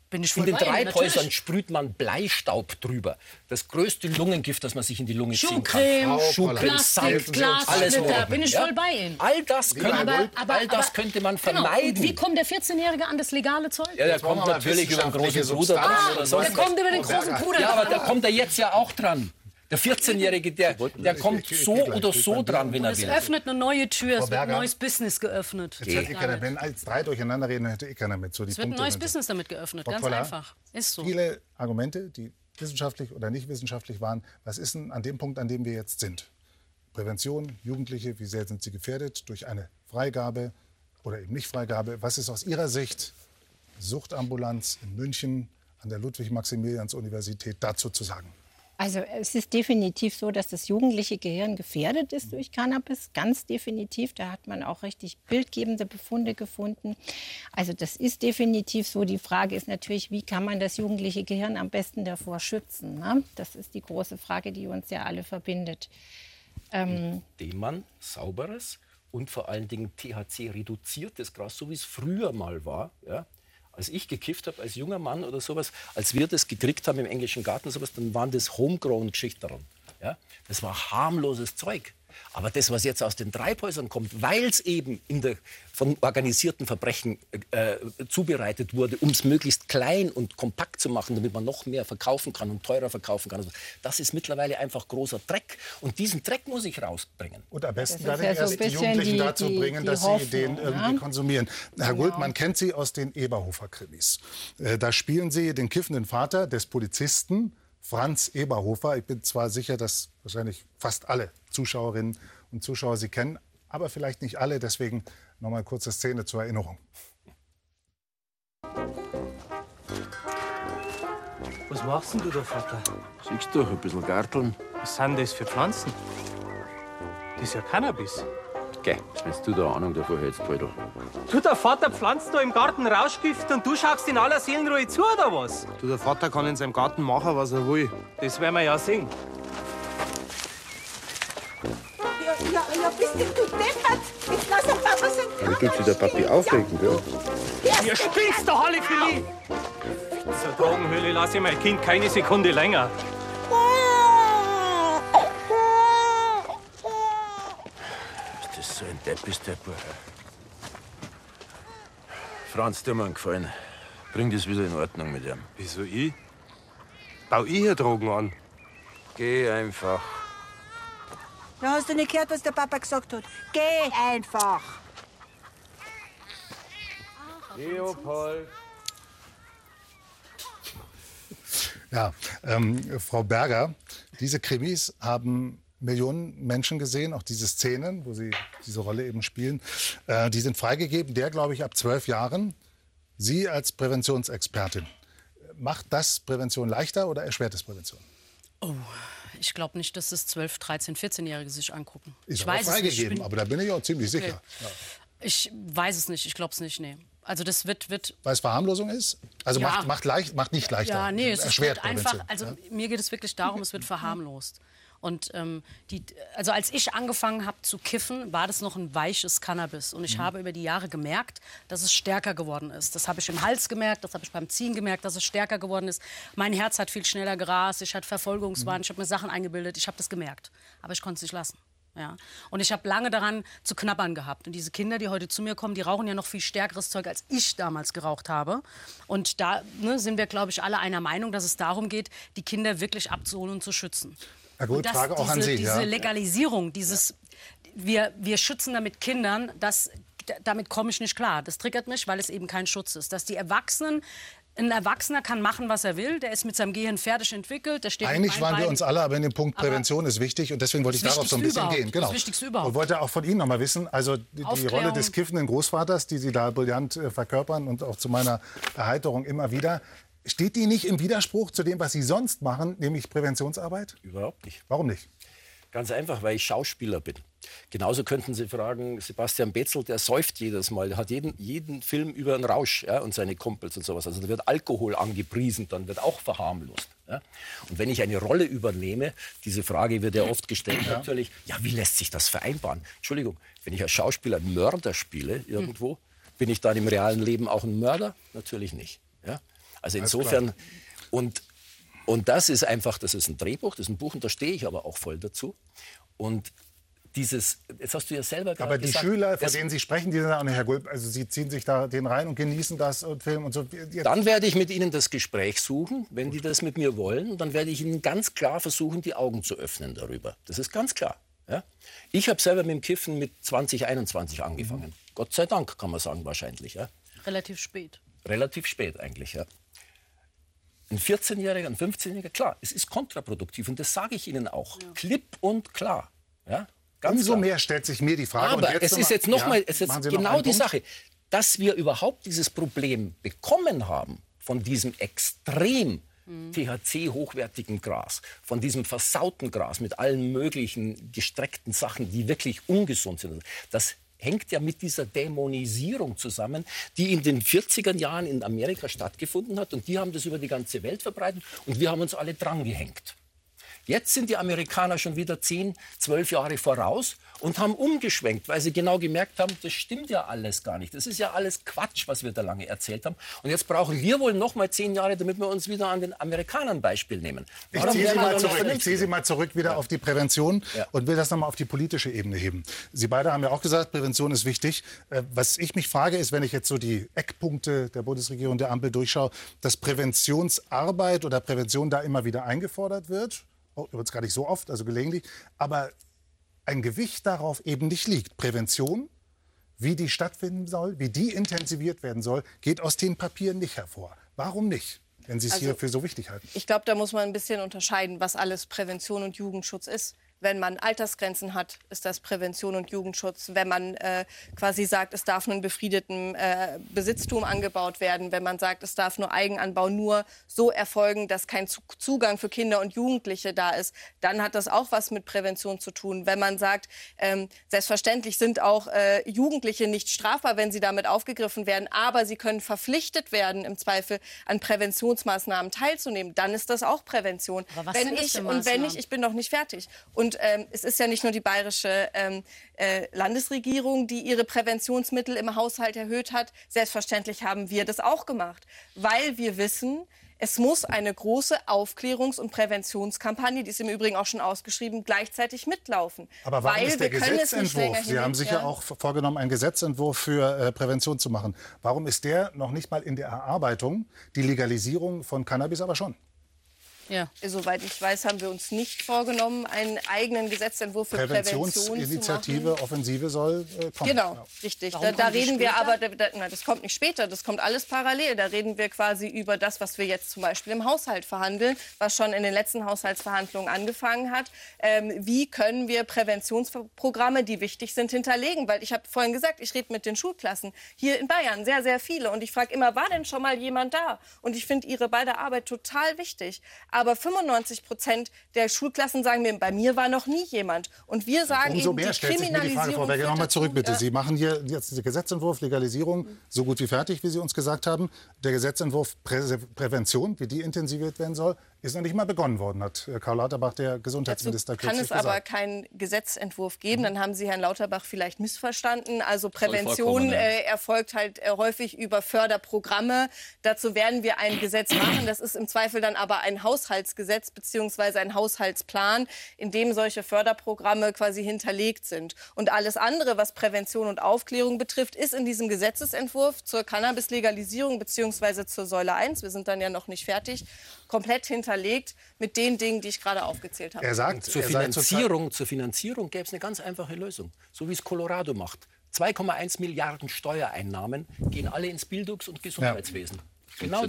Bin ich in den Treibhäusern sprüht man Bleistaub drüber. Das größte Lungengift, das man sich in die Lunge ziehen kann. Schuhcreme, Schuhcreme, Plastik, Sand, Glas, alles Splitter. Bin ich voll bei Ihnen. All das, könnte, Aber- aber- all das aber- könnte man Genau. vermeiden. Und wie kommt der 14-Jährige an das legale Zeug? Ja, der kommt natürlich über den großen Bruder dran Substanz. oder Ah, sonst Der kommt über den großen Bruder. Ja, aber da kommt er jetzt ja auch dran. Der 14-Jährige, der, der kommt ich- ich- so ich- ich- oder ich- so ich- dran, wenn er Es will. öffnet eine neue Tür, es wird ein neues Business geöffnet. Jetzt hätte eh keiner, wenn als drei durcheinander reden, hätte eh keiner mit so die Es wird ein Punkte. neues mit. Business damit geöffnet, Frau ganz Koller, einfach. Ist so. Viele Argumente, die wissenschaftlich oder nicht wissenschaftlich waren. Was ist denn an dem Punkt, an dem wir jetzt sind? Prävention, Jugendliche, wie sehr sind sie gefährdet durch eine Freigabe oder eben nicht Freigabe? Was ist aus Ihrer Sicht Suchtambulanz in München an der Ludwig-Maximilians-Universität dazu zu sagen? Also es ist definitiv so, dass das jugendliche Gehirn gefährdet ist durch Cannabis, ganz definitiv. Da hat man auch richtig bildgebende Befunde gefunden. Also das ist definitiv so. Die Frage ist natürlich, wie kann man das jugendliche Gehirn am besten davor schützen? Ne? Das ist die große Frage, die uns ja alle verbindet. Ähm, Indem man sauberes und vor allen Dingen THC-reduziertes Gras, so wie es früher mal war, ja, als ich gekifft habe, als junger Mann oder sowas, als wir das gekriegt haben im englischen Garten, sowas, dann waren das Homegrown-Geschichten daran. Ja? Das war harmloses Zeug. Aber das, was jetzt aus den Treibhäusern kommt, weil es eben in der, von organisierten Verbrechen äh, zubereitet wurde, um es möglichst klein und kompakt zu machen, damit man noch mehr verkaufen kann und teurer verkaufen kann, also das ist mittlerweile einfach großer Dreck. Und diesen Dreck muss ich rausbringen. Und am besten dann ja erst die Jugendlichen die- dazu die- bringen, die dass sie Hoffnung, den ja? irgendwie konsumieren. Herr Genau. Gult, man kennt Sie aus den Eberhofer-Krimis. Äh, Da spielen Sie den kiffenden Vater des Polizisten Franz Eberhofer. Ich bin zwar sicher, dass wahrscheinlich fast alle Zuschauerinnen und Zuschauer Sie kennen, aber vielleicht nicht alle. Deswegen noch mal kurze Szene zur Erinnerung. Was machst denn du da, Vater? Siehst du, ein bisschen Garteln. Was sind das für Pflanzen? Das ist ja Cannabis. Geh, willst du da Ahnung davon jetzt, Alter? Du, der Vater pflanzt da im Garten Rauschgift und du schaust in aller Seelenruhe zu, oder was? Du, der Vater kann in seinem Garten machen, was er will. Das werden wir ja sehen. Ja, ja, ja, bist denn du deppert? Jetzt lass doch Papa sein Wie tut sich der Papi aufregen, gell? Ihr spinnst doch alle für mich! Zur Drogenhöhle lasse ich mein Kind keine Sekunde länger. So ein Depp ist der Buch? Franz, tu mir einen Gefallen. Bring das wieder in Ordnung mit ihm. Wieso ich? Bau ich hier Drogen an? Geh einfach. Ja, hast du nicht gehört, was der Papa gesagt hat? Geh einfach. Leopold. Ja, ähm, Frau Berger, diese Krimis haben Millionen Menschen gesehen, auch diese Szenen, wo Sie diese Rolle eben spielen. Äh, die sind freigegeben, der glaube ich ab zwölf Jahren. Sie als Präventionsexpertin, macht das Prävention leichter oder erschwert es Prävention? Oh, ich glaube nicht, dass das 12, 13, 14-Jährige sich angucken. Ist ich weiß es nicht. Ich freigegeben, bin- aber da bin ich auch ziemlich Okay. sicher. Ja. Ich weiß es nicht. Ich glaube es nicht. Nee. Also das wird, wird Weil es Verharmlosung ist? Also Ja. macht, macht, leicht, macht nicht leichter. Ja, nee, es ist erschwert wird einfach, Prävention. also mir geht es wirklich darum, es wird verharmlost. Und ähm, die, also als ich angefangen habe zu kiffen, war das noch ein weiches Cannabis. Und ich Mhm. habe über die Jahre gemerkt, dass es stärker geworden ist. Das habe ich im Hals gemerkt, das habe ich beim Ziehen gemerkt, dass es stärker geworden ist. Mein Herz hat viel schneller gerast, ich hatte Verfolgungswahn, Mhm. ich habe mir Sachen eingebildet, ich habe das gemerkt. Aber ich konnte es nicht lassen. Ja. Und ich habe lange daran zu knabbern gehabt. Und diese Kinder, die heute zu mir kommen, die rauchen ja noch viel stärkeres Zeug, als ich damals geraucht habe. Und da ne, sind wir, glaube ich, alle einer Meinung, dass es darum geht, die Kinder wirklich abzuholen und zu schützen. Na gut, und das, Frage auch diese, an Sie, Diese ja. Legalisierung, dieses, wir, wir schützen damit Kindern, das, damit komme ich nicht klar. Das triggert mich, weil es eben kein Schutz ist. Dass die Erwachsenen, ein Erwachsener kann machen, was er will, der ist mit seinem Gehirn fertig entwickelt, beiden waren wir Beinen- uns alle, aber in dem Punkt Aber Prävention ist wichtig und deswegen wollte ich darauf so ein bisschen überhaupt. gehen. Genau. Das Wichtigste überhaupt. Und wollte auch von Ihnen noch mal wissen, also die, die. Rolle des kiffenden Großvaters, die Sie da brillant äh, verkörpern und auch zu meiner Erheiterung immer wieder, steht die nicht im Widerspruch zu dem, was Sie sonst machen, nämlich Präventionsarbeit? Überhaupt nicht. Warum nicht? Ganz einfach, weil ich Schauspieler bin. Genauso könnten Sie fragen, Sebastian Betzel, der säuft jedes Mal, der hat jeden, jeden Film über einen Rausch ja, und seine Kumpels und sowas. Also da wird Alkohol angepriesen, dann wird auch verharmlost. Ja. Und wenn ich eine Rolle übernehme, diese Frage wird ja oft gestellt natürlich, ja, wie lässt sich das vereinbaren? Entschuldigung, wenn ich als Schauspieler einen Mörder spiele irgendwo, bin ich dann im realen Leben auch ein Mörder? Natürlich nicht. Also insofern, und und das ist einfach, das ist ein Drehbuch, das ist ein Buch und da stehe ich aber auch voll dazu. Und dieses, jetzt hast du ja selber gerade Aber die gesagt, Schüler, von denen Sie sprechen, die sind auch nicht, Herr Gulb, also Sie ziehen sich da den rein und genießen das und filmen und so. Jetzt- Dann werde ich mit Ihnen das Gespräch suchen, wenn die das mit mir wollen. Und dann werde ich Ihnen ganz klar versuchen, die Augen zu öffnen darüber. Das ist ganz klar. Ja? Ich habe selber mit dem Kiffen mit 2021 angefangen. Gott sei Dank, kann man sagen, wahrscheinlich. Ja? Relativ spät. Relativ spät eigentlich, ja. Ein 14-Jähriger, ein 15-Jähriger, klar, es ist kontraproduktiv und das sage ich Ihnen auch. Klipp und klar. Ja? Ganz Umso klar. mehr stellt sich mir die Frage. und Aber es ist jetzt noch Ja, mal, es ist genau die Punkt. Sache, dass wir überhaupt dieses Problem bekommen haben von diesem extrem THC-hochwertigen Gras, von diesem versauten Gras mit allen möglichen gestreckten Sachen, die wirklich ungesund sind. Das hängt ja mit dieser Dämonisierung zusammen, die in den 40er Jahren in Amerika stattgefunden hat. Und die haben das über die ganze Welt verbreitet und wir haben uns alle drangehängt. Jetzt sind die Amerikaner schon wieder 10, 12 Jahre voraus und haben umgeschwenkt, weil sie genau gemerkt haben, das stimmt ja alles gar nicht. Das ist ja alles Quatsch, was wir da lange erzählt haben. Und jetzt brauchen wir wohl noch mal 10 Jahre, damit wir uns wieder an den Amerikanern Beispiel nehmen. Ich ziehe, Sie mal zurück. ich ziehe Sie mal zurück wieder auf die Prävention Ja. und will das nochmal auf die politische Ebene heben. Sie beide haben ja auch gesagt, Prävention ist wichtig. Äh, Was ich mich frage, ist, wenn ich jetzt so die Eckpunkte der Bundesregierung, der Ampel durchschaue, dass Präventionsarbeit oder Prävention da immer wieder eingefordert wird. Oh, Übrigens gar nicht so oft, also gelegentlich. Aber ein Gewicht darauf eben nicht liegt. Prävention, wie die stattfinden soll, wie die intensiviert werden soll, geht aus den Papieren nicht hervor. Warum nicht, wenn Sie es Also- hier für so wichtig halten? Ich glaube, da muss man ein bisschen unterscheiden, was alles Prävention und Jugendschutz ist. Wenn man Altersgrenzen hat, ist das Prävention und Jugendschutz. Wenn man äh, quasi sagt, es darf nur in befriedetem äh, Besitztum angebaut werden, wenn man sagt, es darf nur Eigenanbau nur so erfolgen, dass kein Zu- Zugang für Kinder und Jugendliche da ist, dann hat das auch was mit Prävention zu tun. Wenn man sagt, ähm, selbstverständlich sind auch äh, Jugendliche nicht strafbar, wenn sie damit aufgegriffen werden, aber sie können verpflichtet werden, im Zweifel an Präventionsmaßnahmen teilzunehmen, dann ist das auch Prävention. Aber was wenn ich und wenn ich, ich bin noch nicht fertig. Und ähm, es ist ja nicht nur die bayerische ähm, äh, Landesregierung, die ihre Präventionsmittel im Haushalt erhöht hat. Selbstverständlich haben wir das auch gemacht, weil wir wissen, es muss eine große Aufklärungs- und Präventionskampagne, die ist im Übrigen auch schon ausgeschrieben, gleichzeitig mitlaufen. Aber warum weil ist der Gesetzentwurf, Sie haben sich ja Ja. auch vorgenommen, einen Gesetzentwurf für äh, Prävention zu machen. Warum ist der noch nicht mal in der Erarbeitung, die Legalisierung von Cannabis aber schon? Ja. Soweit ich weiß, haben wir uns nicht vorgenommen, einen eigenen Gesetzentwurf für Prävention. Präventionsinitiative, Offensive soll äh, kommen. Genau, Ja. richtig. Warum Da, da reden wir aber, da, da, na, das kommt nicht später, das kommt alles parallel. Da reden wir quasi über das, was wir jetzt zum Beispiel im Haushalt verhandeln, was schon in den letzten Haushaltsverhandlungen angefangen hat. Ähm, wie können wir Präventionsprogramme, die wichtig sind, hinterlegen? Weil ich habe vorhin gesagt, ich rede mit den Schulklassen hier in Bayern, sehr, sehr viele. Und ich frage immer, war denn schon mal jemand da? Und ich finde ihre beide Arbeit total wichtig. Aber 95 Prozent der Schulklassen sagen mir, bei mir war noch nie jemand. Und wir sagen Umso eben, mehr die stellt sich mir die Frage, Frau Kriminalisierung Berger, führt nochmal zurück bitte. ja. Sie machen hier jetzt den Gesetzentwurf Legalisierung so gut wie fertig, wie Sie uns gesagt haben. Der Gesetzentwurf Prä Prävention, wie die intensiviert werden soll, ist noch nicht mal begonnen worden, hat äh, Karl Lauterbach, der Dazu Gesundheitsminister, kann kürzlich es aber gesagt. keinen Gesetzentwurf geben. Dann haben Sie Herrn Lauterbach vielleicht missverstanden. Also Prävention ja. äh, erfolgt halt äh, häufig über Förderprogramme. Dazu werden wir ein Gesetz machen. Das ist im Zweifel dann aber ein Haushaltsgesetz beziehungsweise ein Haushaltsplan, in dem solche Förderprogramme quasi hinterlegt sind. Und alles andere, was Prävention und Aufklärung betrifft, ist in diesem Gesetzesentwurf zur Cannabis-Legalisierung beziehungsweise zur Säule 1, wir sind dann ja noch nicht fertig, komplett hinterlegt mit den Dingen, die ich gerade aufgezählt habe. Er sagt, Zur er Finanzierung, zur Finanzierung gäbe es eine ganz einfache Lösung, so wie es Colorado macht. 2,1 Milliarden Steuereinnahmen gehen alle ins Bildungs- und Gesundheitswesen. Genau,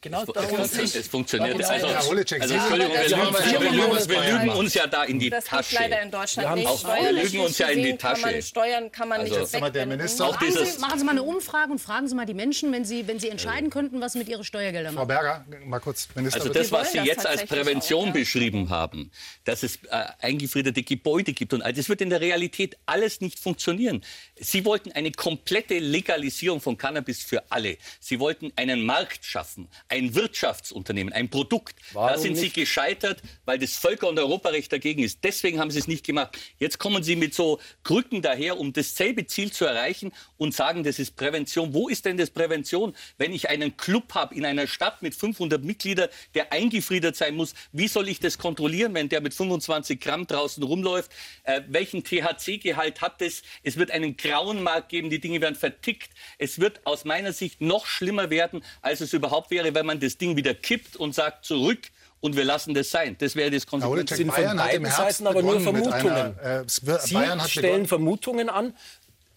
genau Es, darum es, es funktioniert. Also, also, Entschuldigung, wir das lügen, wir wir, lügen, wir lügen uns ja da in die Das Tasche. geht leider in Deutschland Wir haben nicht. auch- wir lügen uns ja in die gesehen kann man Tasche. Steuern kann man Also- nicht der. Minister- Auch Machen Sie, machen Sie mal eine Umfrage und fragen Sie mal die Menschen, wenn Sie, wenn Sie entscheiden könnten, was mit Ihren Steuergeldern Frau machen. Berger, mal kurz, Minister. Also das, was Sie das jetzt als Prävention auch, ja. beschrieben haben, dass es äh, eingefriedete Gebäude gibt und all das wird in der Realität alles nicht funktionieren. Sie wollten eine komplette Legalisierung von Cannabis für alle. Sie wollten einen Markt schaffen, ein Wirtschaftsunternehmen, ein Produkt. da Warum sind Sie nicht? gescheitert, weil das Völker- und Europarecht dagegen ist. Deswegen haben Sie es nicht gemacht. Jetzt kommen Sie mit so Krücken daher, um dasselbe Ziel zu erreichen und sagen, das ist Prävention. Wo ist denn das Prävention, wenn ich einen Club habe in einer Stadt mit 500 Mitgliedern, der eingefriedert sein muss? Wie soll ich das kontrollieren, wenn der mit 25 Gramm draußen rumläuft? Äh, welchen THC-Gehalt hat das? Es wird einen grauen Markt geben, die Dinge werden vertickt. Es wird aus meiner Sicht noch schlimmer werden, als es überhaupt wäre, wenn man das Ding wieder kippt und sagt zurück und wir lassen das sein. Das wäre das Konsequenz. Holicek, sind von Bayern hat im beiden Herbst Seiten aber nur begonnen mit Vermutungen. Einer, äh, Sie Bayern hat stellen Vermutungen an,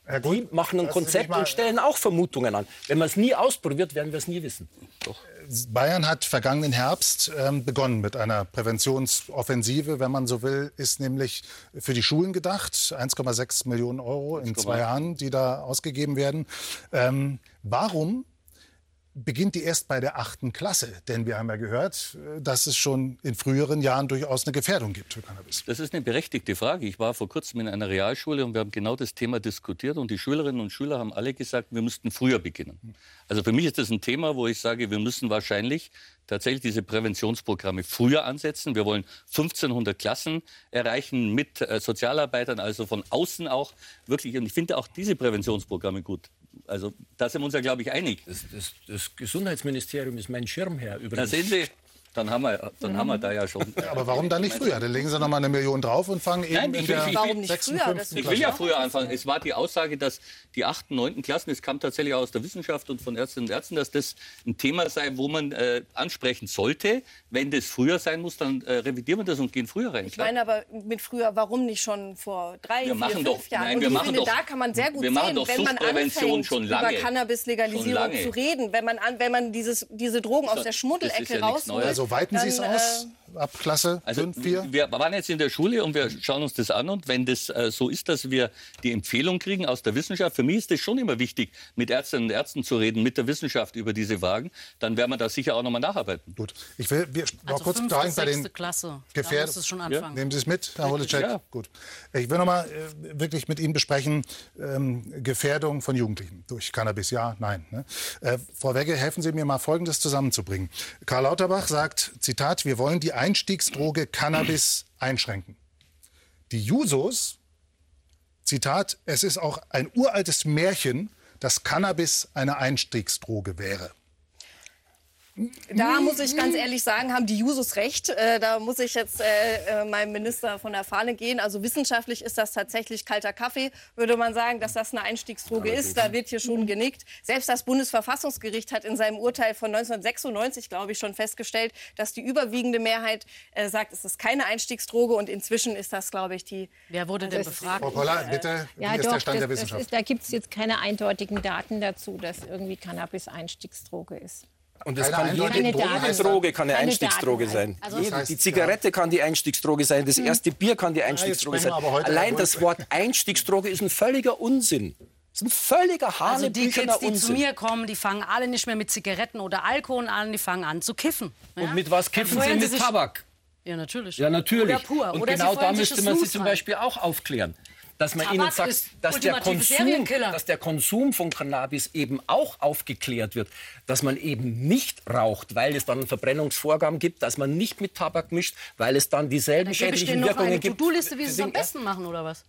Herr die Gut, machen ein Konzept und stellen auch Vermutungen an. Wenn man es nie ausprobiert, werden wir es nie wissen. Bayern hat vergangenen Herbst ähm, begonnen mit einer Präventionsoffensive, wenn man so will, ist nämlich für die Schulen gedacht. 1,6 Millionen Euro in zwei Jahren, die da ausgegeben werden. Ähm, warum beginnt die erst bei der achten Klasse? Denn wir haben ja gehört, äh, dass es schon in früheren Jahren durchaus eine Gefährdung gibt für Cannabis. Das ist eine berechtigte Frage. Ich war vor kurzem in einer Realschule und wir haben genau das Thema diskutiert und die Schülerinnen und Schüler haben alle gesagt, wir müssten früher beginnen. Also für mich ist das ein Thema, wo ich sage, wir müssen wahrscheinlich tatsächlich diese Präventionsprogramme früher ansetzen. Wir wollen 1500 Klassen erreichen mit äh, Sozialarbeitern, also von außen auch wirklich. Und ich finde auch diese Präventionsprogramme gut. Also da sind wir uns ja, glaube ich, einig. Das, das, das Gesundheitsministerium ist mein Schirmherr Da übrigens. sehen Sie, dann haben wir, dann haben wir da ja schon. Aber warum dann nicht früher? Dann legen Sie noch mal eine Million drauf und fangen eben Nein, in ich will- der ich Warum nicht früher? Ich will ja früher anfangen. Es war die Aussage, dass die 8., 9. Klassen, es kam tatsächlich auch aus der Wissenschaft und von Ärztinnen und Ärzten, dass das ein Thema sei, wo man äh, ansprechen sollte. Wenn das früher sein muss, dann äh, revidieren wir das und gehen früher rein. Ich meine aber mit früher, warum nicht schon vor drei, Wir vier, machen fünf doch- Jahren? nein, und wir ich machen finde, doch- da kann man sehr gut wir machen sehen, doch wenn man anfängt, schon lange. über Cannabis-Legalisierung zu reden, wenn man, an, wenn man dieses, diese Drogen aus der Schmuddelecke ja rausholt. Also weiten Sie es dann, aus? äh, Ab Klasse Also 5, 4? wir waren jetzt in der Schule und wir schauen uns das an und wenn das äh, so ist, dass wir die Empfehlung kriegen aus der Wissenschaft, für mich ist es schon immer wichtig, mit Ärztinnen und Ärzten zu reden, mit der Wissenschaft über diese Fragen, dann werden wir da sicher auch nochmal nacharbeiten. Gut. Ich will wir, noch Also kurz fünfte, fragen bei den Klasse. Da muss es schon anfangen. Nehmen Sie es mit, Herr Holicek? Ja. Gut. Ich will noch mal äh, wirklich mit Ihnen besprechen, ähm, Gefährdung von Jugendlichen durch Cannabis, ja, nein. Ne? Äh, Frau Wegge, helfen Sie mir mal Folgendes zusammenzubringen. Karl Lauterbach sagt, Zitat, wir wollen die Einstiegsdroge Cannabis einschränken. Die Jusos, Zitat, es ist auch ein uraltes Märchen, dass Cannabis eine Einstiegsdroge wäre. Da muss ich ganz ehrlich sagen, haben die Jusos recht. Äh, da muss ich jetzt äh, äh, meinem Minister von der Fahne gehen. Also wissenschaftlich ist das tatsächlich kalter Kaffee, würde man sagen, dass das eine Einstiegsdroge ist. Da wird hier schon genickt. Selbst das Bundesverfassungsgericht hat in seinem Urteil von 1996, glaube ich, schon festgestellt, dass die überwiegende Mehrheit äh, sagt, es ist keine Einstiegsdroge. Und inzwischen ist das, glaube ich, die. Wer wurde denn befragt? Frau Koller, bitte, wie Ja, ist doch, der Stand das, der Wissenschaft? ist, da gibt es jetzt keine eindeutigen Daten dazu, dass irgendwie Cannabis Einstiegsdroge ist. Und es Keine kann jede Droge kann eine Keine Einstiegsdroge Daten sein. Also- Jede. Das heißt, die Zigarette kann die Einstiegsdroge sein, das erste Bier kann die Einstiegsdroge jetzt sprechen sein. Allein das Wort Einstiegsdroge ist ein völliger Unsinn. Das ist ein völliger Also die Kids, die zu Unsinn. mir kommen, die fangen alle nicht mehr mit Zigaretten oder Alkohol an, die fangen an zu kiffen. Ja? Und mit was kiffen sie? Mit Tabak. Ja, natürlich. Ja, natürlich. Oder pur. Und Oder genau da müsste man sie zum. Beispiel auch aufklären. Dass man Tabak ihnen sagt, dass der, Konsum, dass der Konsum von Cannabis eben auch aufgeklärt wird. Dass man eben nicht raucht, weil es dann Verbrennungsvorgaben gibt, dass man nicht mit Tabak mischt, weil es dann dieselben Dann schädlichen Wirkungen eine gibt. To-Do-Liste, wie sie es am besten machen, oder was?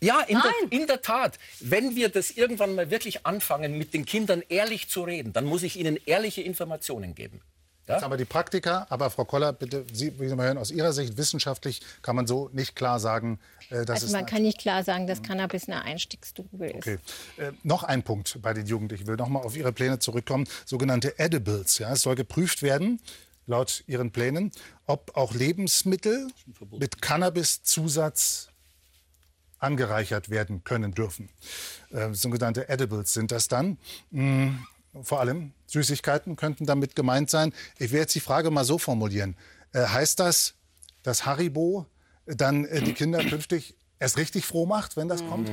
Ja, in der, in der Tat. Wenn wir das irgendwann mal wirklich anfangen, mit den Kindern ehrlich zu reden, dann muss ich ihnen ehrliche Informationen geben. Ja? Jetzt haben wir die Praktiker, aber Frau Koller, bitte, Sie, wie Sie mal hören, aus Ihrer Sicht wissenschaftlich kann man so nicht klar sagen, äh, dass Also es man kann nicht klar sagen, dass Cannabis eine Einstiegsdroge ist. Okay. Äh, noch ein Punkt bei den Jugendlichen. Ich will noch mal auf Ihre Pläne zurückkommen. Sogenannte Edibles. Ja, es soll geprüft werden, laut Ihren Plänen, ob auch Lebensmittel mit Cannabiszusatz angereichert werden können dürfen. Äh, sogenannte Edibles sind das dann. Vor allem Süßigkeiten könnten damit gemeint sein. Ich will jetzt die Frage mal so formulieren. Äh, heißt das, dass Haribo dann äh, die Kinder künftig erst richtig froh macht, wenn das kommt?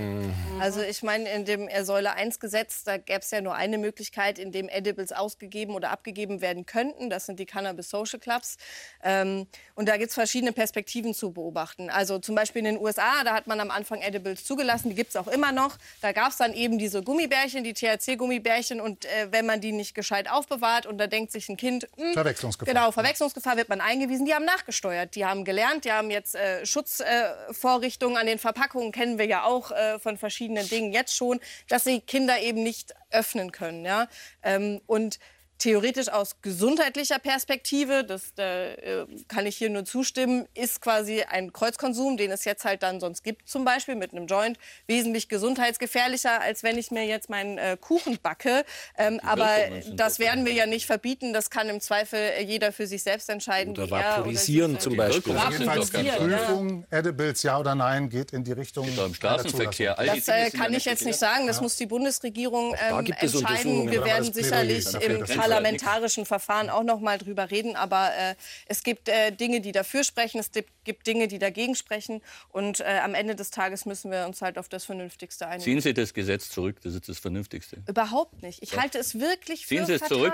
Also ich meine, in dem Säule 1 Gesetz, da gäbe es ja nur eine Möglichkeit, in dem Edibles ausgegeben oder abgegeben werden könnten. Das sind die Cannabis Social Clubs. Ähm, und da gibt es verschiedene Perspektiven zu beobachten. Also zum Beispiel in den USA, da hat man am Anfang Edibles zugelassen, die gibt es auch immer noch. Da gab es dann eben diese Gummibärchen, die THC-Gummibärchen. Und äh, wenn man die nicht gescheit aufbewahrt und da denkt sich ein Kind, hm, Verwechslungsgefahr. Genau, Verwechslungsgefahr wird man eingewiesen. Die haben nachgesteuert, die haben gelernt, die haben jetzt äh, Schutzvorrichtungen äh, an den Verpackungen, kennen wir ja auch äh, von verschiedenen Dingen jetzt schon, dass sie Kinder eben nicht öffnen können. Ja? Ähm, und theoretisch aus gesundheitlicher Perspektive, das äh, kann ich hier nur zustimmen, ist quasi ein Kreuzkonsum, den es jetzt halt dann sonst gibt, zum Beispiel mit einem Joint, wesentlich gesundheitsgefährlicher, als wenn ich mir jetzt meinen äh, Kuchen backe. Ähm, aber das werden wir ja nicht verbieten. Das kann im Zweifel jeder für sich selbst entscheiden. Oder wie er vaporisieren sie zum Beispiel. Jedenfalls die Prüfung, Edibles, ja oder nein, geht in die Richtung. Im einer Straßenverkehr. Das äh, kann ich jetzt nicht sagen. Das muss die Bundesregierung ähm, entscheiden. Wir werden sicherlich im dass- parlamentarischen Verfahren auch noch mal drüber reden. Aber äh, es gibt äh, Dinge, die dafür sprechen. Es gibt- Dinge, die dagegen sprechen. Und äh, am Ende des Tages müssen wir uns halt auf das Vernünftigste einigen. Ziehen Sie das Gesetz zurück, das ist das Vernünftigste. Überhaupt nicht. Ich halte es wirklich für Ziehen Sie es fatal. zurück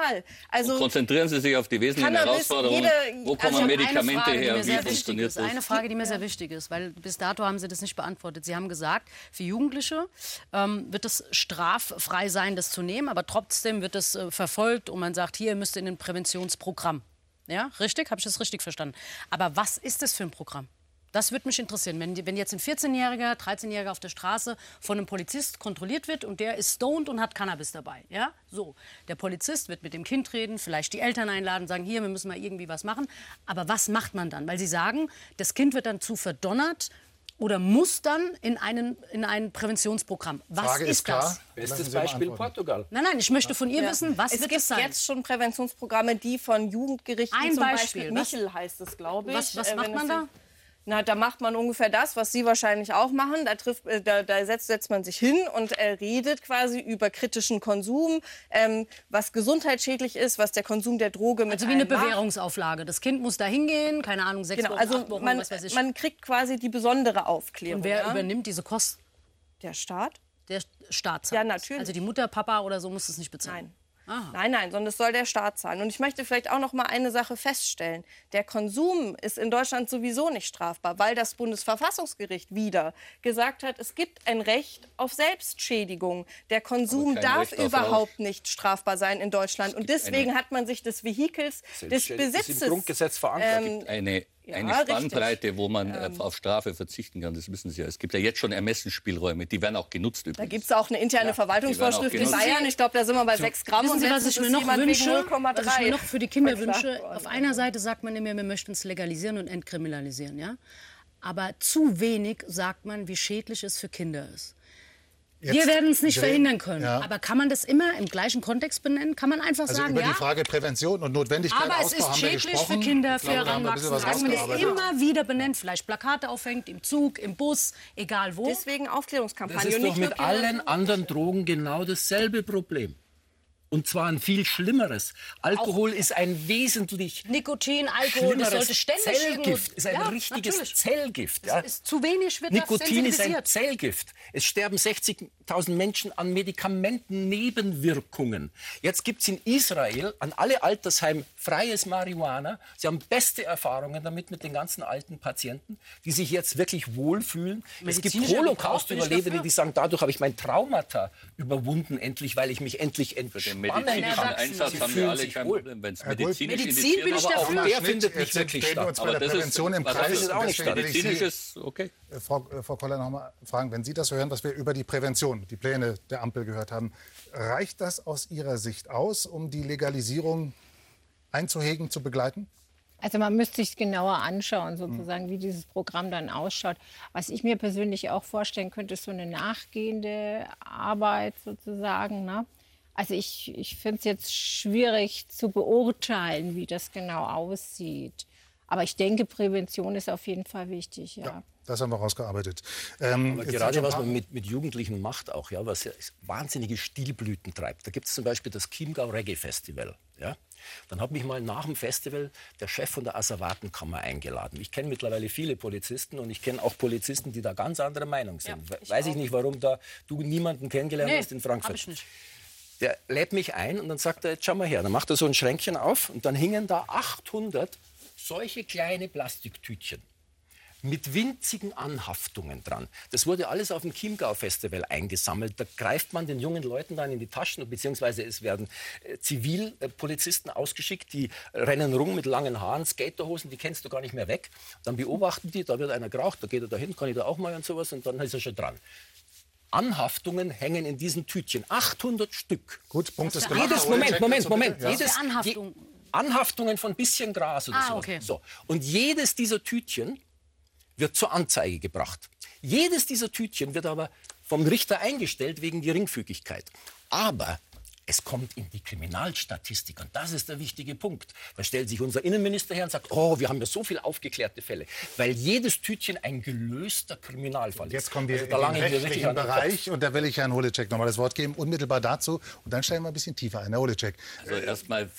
Also konzentrieren Sie sich auf die wesentlichen Cannabis, Herausforderungen. jede- Wo kommen also Medikamente Frage, her? Wie funktioniert ist. das? Eine Frage, die mir sehr wichtig ist, weil bis dato haben Sie das nicht beantwortet. Sie haben gesagt, für Jugendliche ähm, wird es straffrei sein, das zu nehmen, aber trotzdem wird es äh, verfolgt und man sagt, hier ihr müsst in ein Präventionsprogramm. Ja, richtig? Habe ich das richtig verstanden? Aber was ist das für ein Programm? Das würde mich interessieren. Wenn, wenn jetzt ein 14-Jähriger, 13-Jähriger auf der Straße von einem Polizist kontrolliert wird und der ist stoned und hat Cannabis dabei. Ja? So. Der Polizist wird mit dem Kind reden, vielleicht die Eltern einladen, sagen, hier, wir müssen mal irgendwie was machen. Aber was macht man dann? Weil sie sagen, das Kind wird dann zu verdonnert oder muss dann in, einen, in ein Präventionsprogramm. Was Frage ist, ist klar. das? Bestes Beispiel. Portugal. Nein, nein, ich möchte von ihr Ja. wissen, was es wird gibt es sein? jetzt schon Präventionsprogramme, die von Jugendgerichten Ein zum Beispiel, Beispiel, was? Michel heißt es, glaube ich. Was- was äh, macht man es da? Na, da macht man ungefähr das, was Sie wahrscheinlich auch machen. Da, trifft, äh, da, da setzt, setzt man sich hin und äh, redet quasi über kritischen Konsum, ähm, was gesundheitsschädlich ist, was der Konsum der Droge mit Also wie eine einem macht. Bewährungsauflage. Das Kind muss da hingehen, keine Ahnung, sechs Genau, Wochen, also Wochen, man, was weiß ich. man kriegt quasi die besondere Aufklärung. Und wer ja? übernimmt diese Kosten? Der Staat? Der Staat Ja, zahlt. natürlich. Also die Mutter, Papa oder so muss es nicht bezahlen. Nein. Nein, nein, sondern es soll der Staat zahlen. Und ich möchte vielleicht auch noch mal eine Sache feststellen. Der Konsum ist in Deutschland sowieso nicht strafbar, weil das Bundesverfassungsgericht wieder gesagt hat, es gibt ein Recht auf Selbstschädigung. Der Konsum darf überhaupt nicht strafbar sein in Deutschland. Und deswegen hat man sich des Vehikels, des Selbstständig- das ist im Besitzes... Grundgesetz verankert. ähm, Eine eine richtig. Spannbreite, wo man äh, Ähm. auf Strafe verzichten kann. Das wissen Sie ja. Es gibt ja jetzt schon Ermessensspielräume, die werden auch genutzt Da übrigens. gibt es auch eine interne Ja, Verwaltungsvorschrift die in Bayern. Ich glaube, da sind wir bei So. 6 Gramm. Wissen und Sie, was ich mir ist noch wünsche? 0,3 Was ich mir noch für die Kinder wünsche? Auf einer Seite sagt man immer, wir möchten es legalisieren und entkriminalisieren, ja? Aber zu wenig sagt man, wie schädlich es für Kinder ist. Wir Jetzt werden es nicht verhindern können. Ja. Aber kann man das immer im gleichen Kontext benennen? Kann man einfach Also sagen, über ja? die Frage Prävention und Notwendigkeit Aber es Ausbau ist haben wir schädlich für Kinder, für wir Heranwachsende. Sagen wir das immer wieder benennen. Vielleicht Plakate aufhängt, im Zug, im Bus, egal wo. Deswegen Aufklärungskampagne. Das ist und doch mit allen anderen Drogen genau dasselbe Problem. Und zwar ein viel schlimmeres. Alkohol ist ein wesentlich Nikotin, Alkohol, das sollte ständig Zellgift. Ist ein Ja, richtiges natürlich. Zellgift. Ja. Es ist zu wenig wird das Nikotin ist ein. Zellgift. Es sterben 60.000 Menschen an Medikamentennebenwirkungen. Jetzt gibt es in Israel an alle Altersheime freies Marihuana. Sie haben beste Erfahrungen damit mit den ganzen alten Patienten, die sich jetzt wirklich wohlfühlen. Es gibt Holocaust-Überlebende, die sagen, dadurch habe ich mein Traumata überwunden, endlich, weil ich mich endlich entspannen medizinischen kann. Einsatz Sie haben wir alle kein wohl. Problem, wenn es medizinisch Medizin indiziert bin ist. ich Aber auch dafür. der findet jetzt nicht wirklich statt. uns bei Aber der das ist- Prävention im Kreis. ist- und auch nicht statt. will ich Sie- Medizinisch ist okay. Äh, Frau, äh, Frau Koller noch mal fragen, wenn Sie das hören, was wir über die Prävention, die Pläne der Ampel gehört haben, reicht das aus Ihrer Sicht aus, um die Legalisierung einzuhegen, zu begleiten? Also man müsste sich genauer anschauen, sozusagen, wie dieses Programm dann ausschaut. Was ich mir persönlich auch vorstellen könnte, ist so eine nachgehende Arbeit sozusagen. Ne? Also ich, ich finde es jetzt schwierig zu beurteilen, wie das genau aussieht. Aber ich denke, Prävention ist auf jeden Fall wichtig, ja. Das haben wir rausgearbeitet. Ähm, gerade was man mit, mit Jugendlichen macht auch, ja, was ja wahnsinnige Stilblüten treibt. Da gibt es zum Beispiel das Chiemgau Reggae Festival. Ja? Dann hat mich mal nach dem Festival der Chef von der Asservatenkammer eingeladen. Ich kenne mittlerweile viele Polizisten und ich kenne auch Polizisten, die da ganz anderer Meinung sind. We- Weiß ich nicht, warum da du niemanden kennengelernt Nee, hast in Frankfurt. ich nicht. Der lädt mich ein und dann sagt er, jetzt schau mal her. Dann macht er so ein Schränkchen auf und dann hingen da 800 solche kleine Plastiktütchen mit winzigen Anhaftungen dran. Das wurde alles auf dem Chiemgau-Festival eingesammelt. Da greift man den jungen Leuten dann in die Taschen, beziehungsweise es werden äh, Zivilpolizisten ausgeschickt, die rennen rum mit langen Haaren, Skaterhosen, die kennst du gar nicht mehr weg. Dann beobachten die, da wird einer geraucht, da geht er dahin, kann ich da auch mal und sowas und dann ist er schon dran. Anhaftungen hängen in diesen Tütchen. 800 Stück. Gut, Punkt ist gemacht. Jedes, Moment, Moment, Moment. Ja. Jedes, Anhaftung? Anhaftungen von bisschen Gras oder Ah, so. okay. so. Und jedes dieser Tütchen wird zur Anzeige gebracht. Jedes dieser Tütchen wird aber vom Richter eingestellt wegen Geringfügigkeit. Aber es kommt in die Kriminalstatistik und das ist der wichtige Punkt. Da stellt sich unser Innenminister her und sagt, oh, wir haben ja so viele aufgeklärte Fälle, weil jedes Tütchen ein gelöster Kriminalfall ist. Jetzt kommen wir Also da in den rechtlichen. Bereich und da will ich Herrn Holecek noch mal das Wort geben, unmittelbar dazu. Und dann steigen wir ein bisschen tiefer ein. Herr Holecek, Also erstmal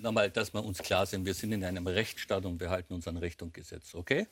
nochmal, dass wir uns klar sind, wir sind in einem Rechtsstaat und wir halten uns an Recht und Gesetz, okay?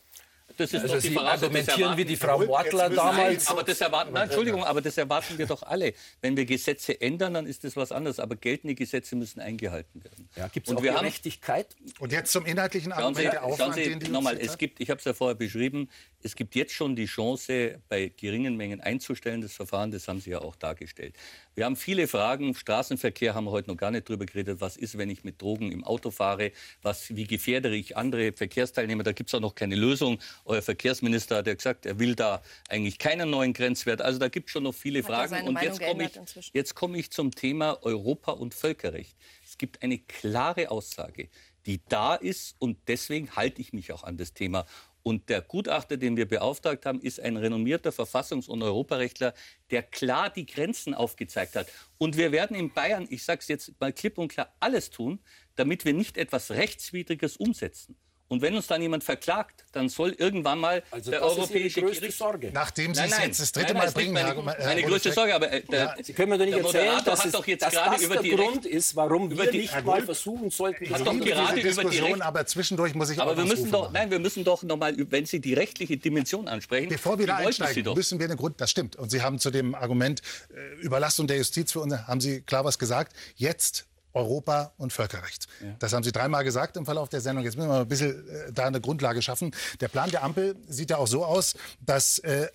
Das ist Also doch die Sie das argumentieren wie die Frau Mortler damals. Aber das erwarten, nein, Entschuldigung, aber das erwarten wir doch alle. Wenn wir Gesetze ändern, dann ist das was anderes. Aber geltende Gesetze müssen eingehalten werden. Ja, Gibt es Und auch wir haben- Gerechtigkeit? und jetzt zum inhaltlichen Schauen Argument Sie, der schauen Aufwand, Sie den die nochmal, es gibt, ich habe es ja vorher beschrieben, es gibt jetzt schon die Chance, bei geringen Mengen einzustellen, das Verfahren, das haben Sie ja auch dargestellt. Wir haben viele Fragen, Straßenverkehr haben wir heute noch gar nicht drüber geredet, was ist, wenn ich mit Drogen im Auto fahre, was, wie gefährde ich andere Verkehrsteilnehmer, da gibt es auch noch keine Lösung. Euer Verkehrsminister hat ja gesagt, er will da eigentlich keinen neuen Grenzwert, also da gibt es schon noch viele Hat Fragen. Und jetzt komme ich, inzwischen? jetzt komme ich zum Thema Europa und Völkerrecht. Es gibt eine klare Aussage, die da ist und deswegen halte ich mich auch an das Thema. Und der Gutachter, den wir beauftragt haben, ist ein renommierter Verfassungs- und Europarechtler, der klar die Grenzen aufgezeigt hat. Und wir werden in Bayern, ich sage es jetzt mal klipp und klar, alles tun, damit wir nicht etwas Rechtswidriges umsetzen. Und wenn uns dann jemand verklagt, dann soll irgendwann mal Also der das ist Ihre europäische größte Gericht- Sorge. Nachdem Sie Nein, es nein. jetzt das dritte Nein, Mal bringen, meine, Herr, Herr meine größte. Sorge, aber äh, der, Ja, Sie können mir doch nicht der erzählen, Moderator dass, hat es, doch jetzt dass gerade das über der die Grund Rechte- ist, warum wir die- nicht mal versuchen sollten. Ich Hat doch gerade diese über die Diskussion, Rechte- aber zwischendurch muss ich auch Aber wir was müssen doch, machen. nein, wir müssen doch noch mal, wenn Sie die rechtliche Dimension ansprechen, Bevor wir da einsteigen, müssen wir den Grund, das stimmt. Und Sie haben zu dem Argument äh, Überlastung der Justiz für uns, haben Sie klar was gesagt. Jetzt Europa und Völkerrecht. Das haben Sie dreimal gesagt im Verlauf der Sendung. Jetzt müssen wir mal ein bisschen äh, da eine Grundlage schaffen. Der Plan der Ampel sieht ja auch so aus, dass äh,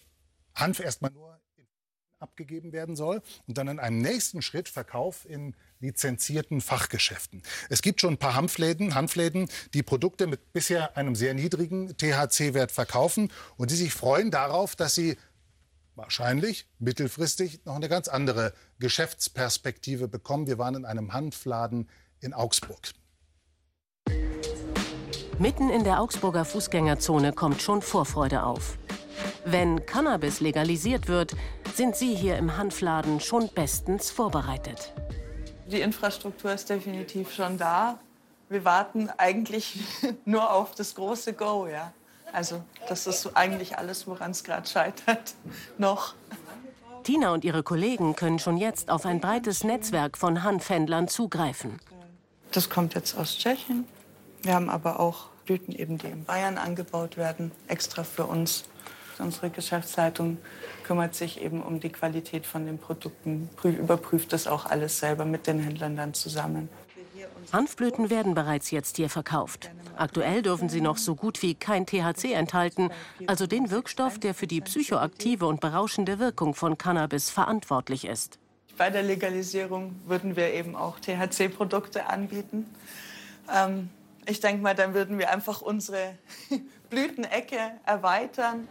Hanf erstmal nur abgegeben werden soll und dann in einem nächsten Schritt Verkauf in lizenzierten Fachgeschäften. Es gibt schon ein paar Hanfläden, Hanfläden, die Produkte mit bisher einem sehr niedrigen THC-Wert verkaufen und die sich freuen darauf, dass sie wahrscheinlich mittelfristig noch eine ganz andere Geschäftsperspektive bekommen. Wir waren in einem Hanfladen in Augsburg. Mitten in der Augsburger Fußgängerzone kommt schon Vorfreude auf. Wenn Cannabis legalisiert wird, sind Sie hier im Hanfladen schon bestens vorbereitet. Die Infrastruktur ist definitiv schon da. Wir warten eigentlich (laughs) nur auf das große Go, ja. Also das ist so eigentlich alles, woran es gerade scheitert, (laughs) noch. Tina und ihre Kollegen können schon jetzt auf ein breites Netzwerk von Hanfhändlern zugreifen. Das kommt jetzt aus Tschechien. Wir haben aber auch Blüten, eben, die in Bayern angebaut werden, extra für uns. Unsere Geschäftsleitung kümmert sich eben um die Qualität von den Produkten, überprüft das auch alles selber mit den Händlern dann zusammen. Hanfblüten werden bereits jetzt hier verkauft. Aktuell dürfen sie noch so gut wie kein THC enthalten, also den Wirkstoff, der für die psychoaktive und berauschende Wirkung von Cannabis verantwortlich ist. Bei der Legalisierung würden wir eben auch THC-Produkte anbieten. Ähm, ich denke mal, dann würden wir einfach unsere (laughs) Blütenecke erweitern.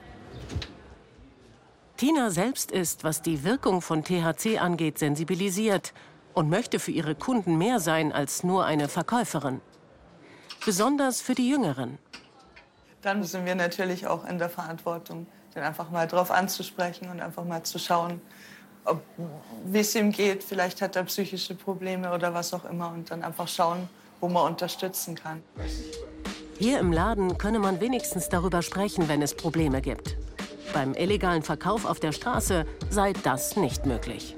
Tina selbst ist, was die Wirkung von THC angeht, sensibilisiert und möchte für ihre Kunden mehr sein als nur eine Verkäuferin. Besonders für die Jüngeren. Dann sind wir natürlich auch in der Verantwortung, den einfach mal drauf anzusprechen und einfach mal zu schauen, wie es ihm geht. Vielleicht hat er psychische Probleme oder was auch immer und dann einfach schauen, wo man unterstützen kann. Hier im Laden könne man wenigstens darüber sprechen, wenn es Probleme gibt. Beim illegalen Verkauf auf der Straße sei das nicht möglich.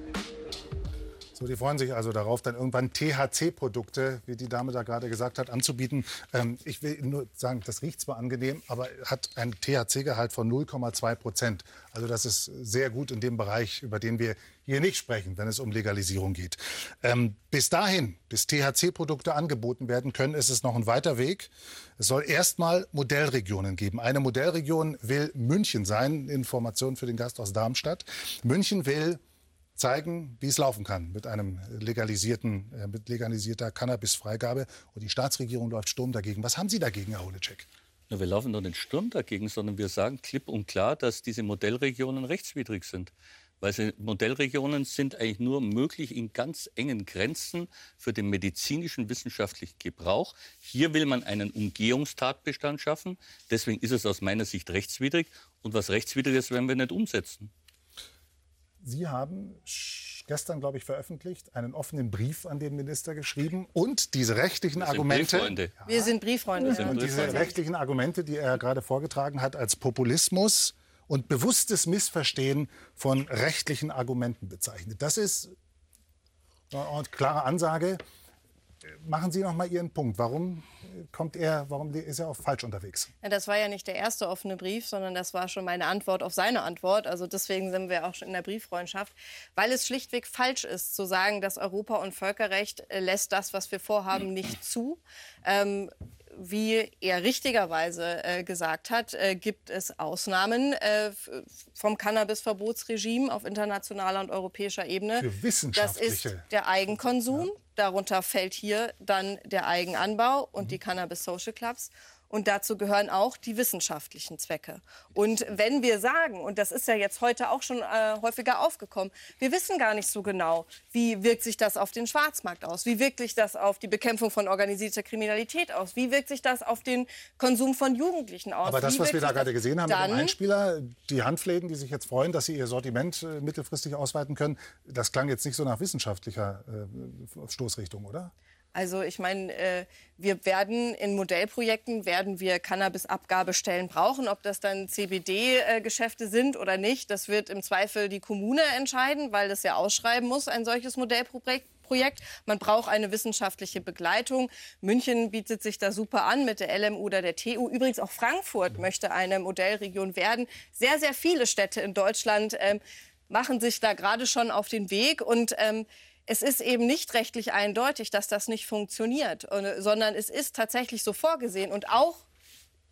So, die freuen sich also darauf, dann irgendwann THC-Produkte, wie die Dame da gerade gesagt hat, anzubieten. Ähm, ich will nur sagen, das riecht zwar angenehm, aber hat ein THC-Gehalt von 0,2 Prozent. Also das ist sehr gut in dem Bereich, über den wir hier nicht sprechen, wenn es um Legalisierung geht. Ähm, bis dahin, bis THC-Produkte angeboten werden können, ist es noch ein weiter Weg. Es soll erstmal Modellregionen geben. Eine Modellregion will München sein. Information für den Gast aus Darmstadt. München will zeigen, wie es laufen kann mit einem legalisierten, äh, mit legalisierter Cannabisfreigabe. Und die Staatsregierung läuft Sturm dagegen. Was haben Sie dagegen, Herr Holecek? Ja, wir laufen doch nicht Sturm dagegen, sondern wir sagen klipp und klar, dass diese Modellregionen rechtswidrig sind. Weil sie, Modellregionen sind eigentlich nur möglich in ganz engen Grenzen für den medizinischen wissenschaftlichen Gebrauch. Hier will man einen Umgehungstatbestand schaffen. Deswegen ist es aus meiner Sicht rechtswidrig. Und was rechtswidrig ist, werden wir nicht umsetzen. Sie haben gestern, glaube ich, veröffentlicht, einen offenen Brief an den Minister geschrieben und diese rechtlichen Wir Argumente. Brieffreunde. Wir sind Brieffreunde. Ja. Und diese rechtlichen Argumente, die er gerade vorgetragen hat, als Populismus und bewusstes Missverstehen von rechtlichen Argumenten bezeichnet. Das ist eine klare Ansage. Machen Sie noch mal Ihren Punkt. Warum kommt er, warum ist er auch falsch unterwegs? Ja, das war ja nicht der erste offene Brief, sondern das war schon meine Antwort auf seine Antwort. Also deswegen sind wir auch schon in der Brieffreundschaft, weil es schlichtweg falsch ist zu sagen, dass Europa und Völkerrecht äh, lässt das, was wir vorhaben, nicht zu. Ähm, wie er richtigerweise äh, gesagt hat, äh, gibt es Ausnahmen äh, vom Cannabisverbotsregime auf internationaler und europäischer Ebene. Für wissenschaftliche. Das ist der Eigenkonsum. Ja. Darunter fällt hier dann der Eigenanbau und mhm. die Cannabis Social Clubs. Und dazu gehören auch die wissenschaftlichen Zwecke. Und wenn wir sagen, und das ist ja jetzt heute auch schon äh, häufiger aufgekommen, wir wissen gar nicht so genau, wie wirkt sich das auf den Schwarzmarkt aus, wie wirkt sich das auf die Bekämpfung von organisierter Kriminalität aus, wie wirkt sich das auf den Konsum von Jugendlichen aus. Aber das, was wir da gerade gesehen haben mit dem Einspieler, die Handfläden, die sich jetzt freuen, dass sie ihr Sortiment äh, mittelfristig ausweiten können, das klang jetzt nicht so nach wissenschaftlicher äh, Stoßrichtung, oder? Also ich meine, äh, wir werden in Modellprojekten werden wir Cannabis-Abgabestellen brauchen, ob das dann CBD-Geschäfte sind oder nicht. Das wird im Zweifel die Kommune entscheiden, weil das ja ausschreiben muss, ein solches Modellprojekt. Projekt. Man braucht eine wissenschaftliche Begleitung. München bietet sich da super an mit der LMU oder der TU. Übrigens auch Frankfurt möchte eine Modellregion werden. Sehr, sehr viele Städte in Deutschland ähm, machen sich da gerade schon auf den Weg und ähm, es ist eben nicht rechtlich eindeutig, dass das nicht funktioniert, sondern es ist tatsächlich so vorgesehen. Und auch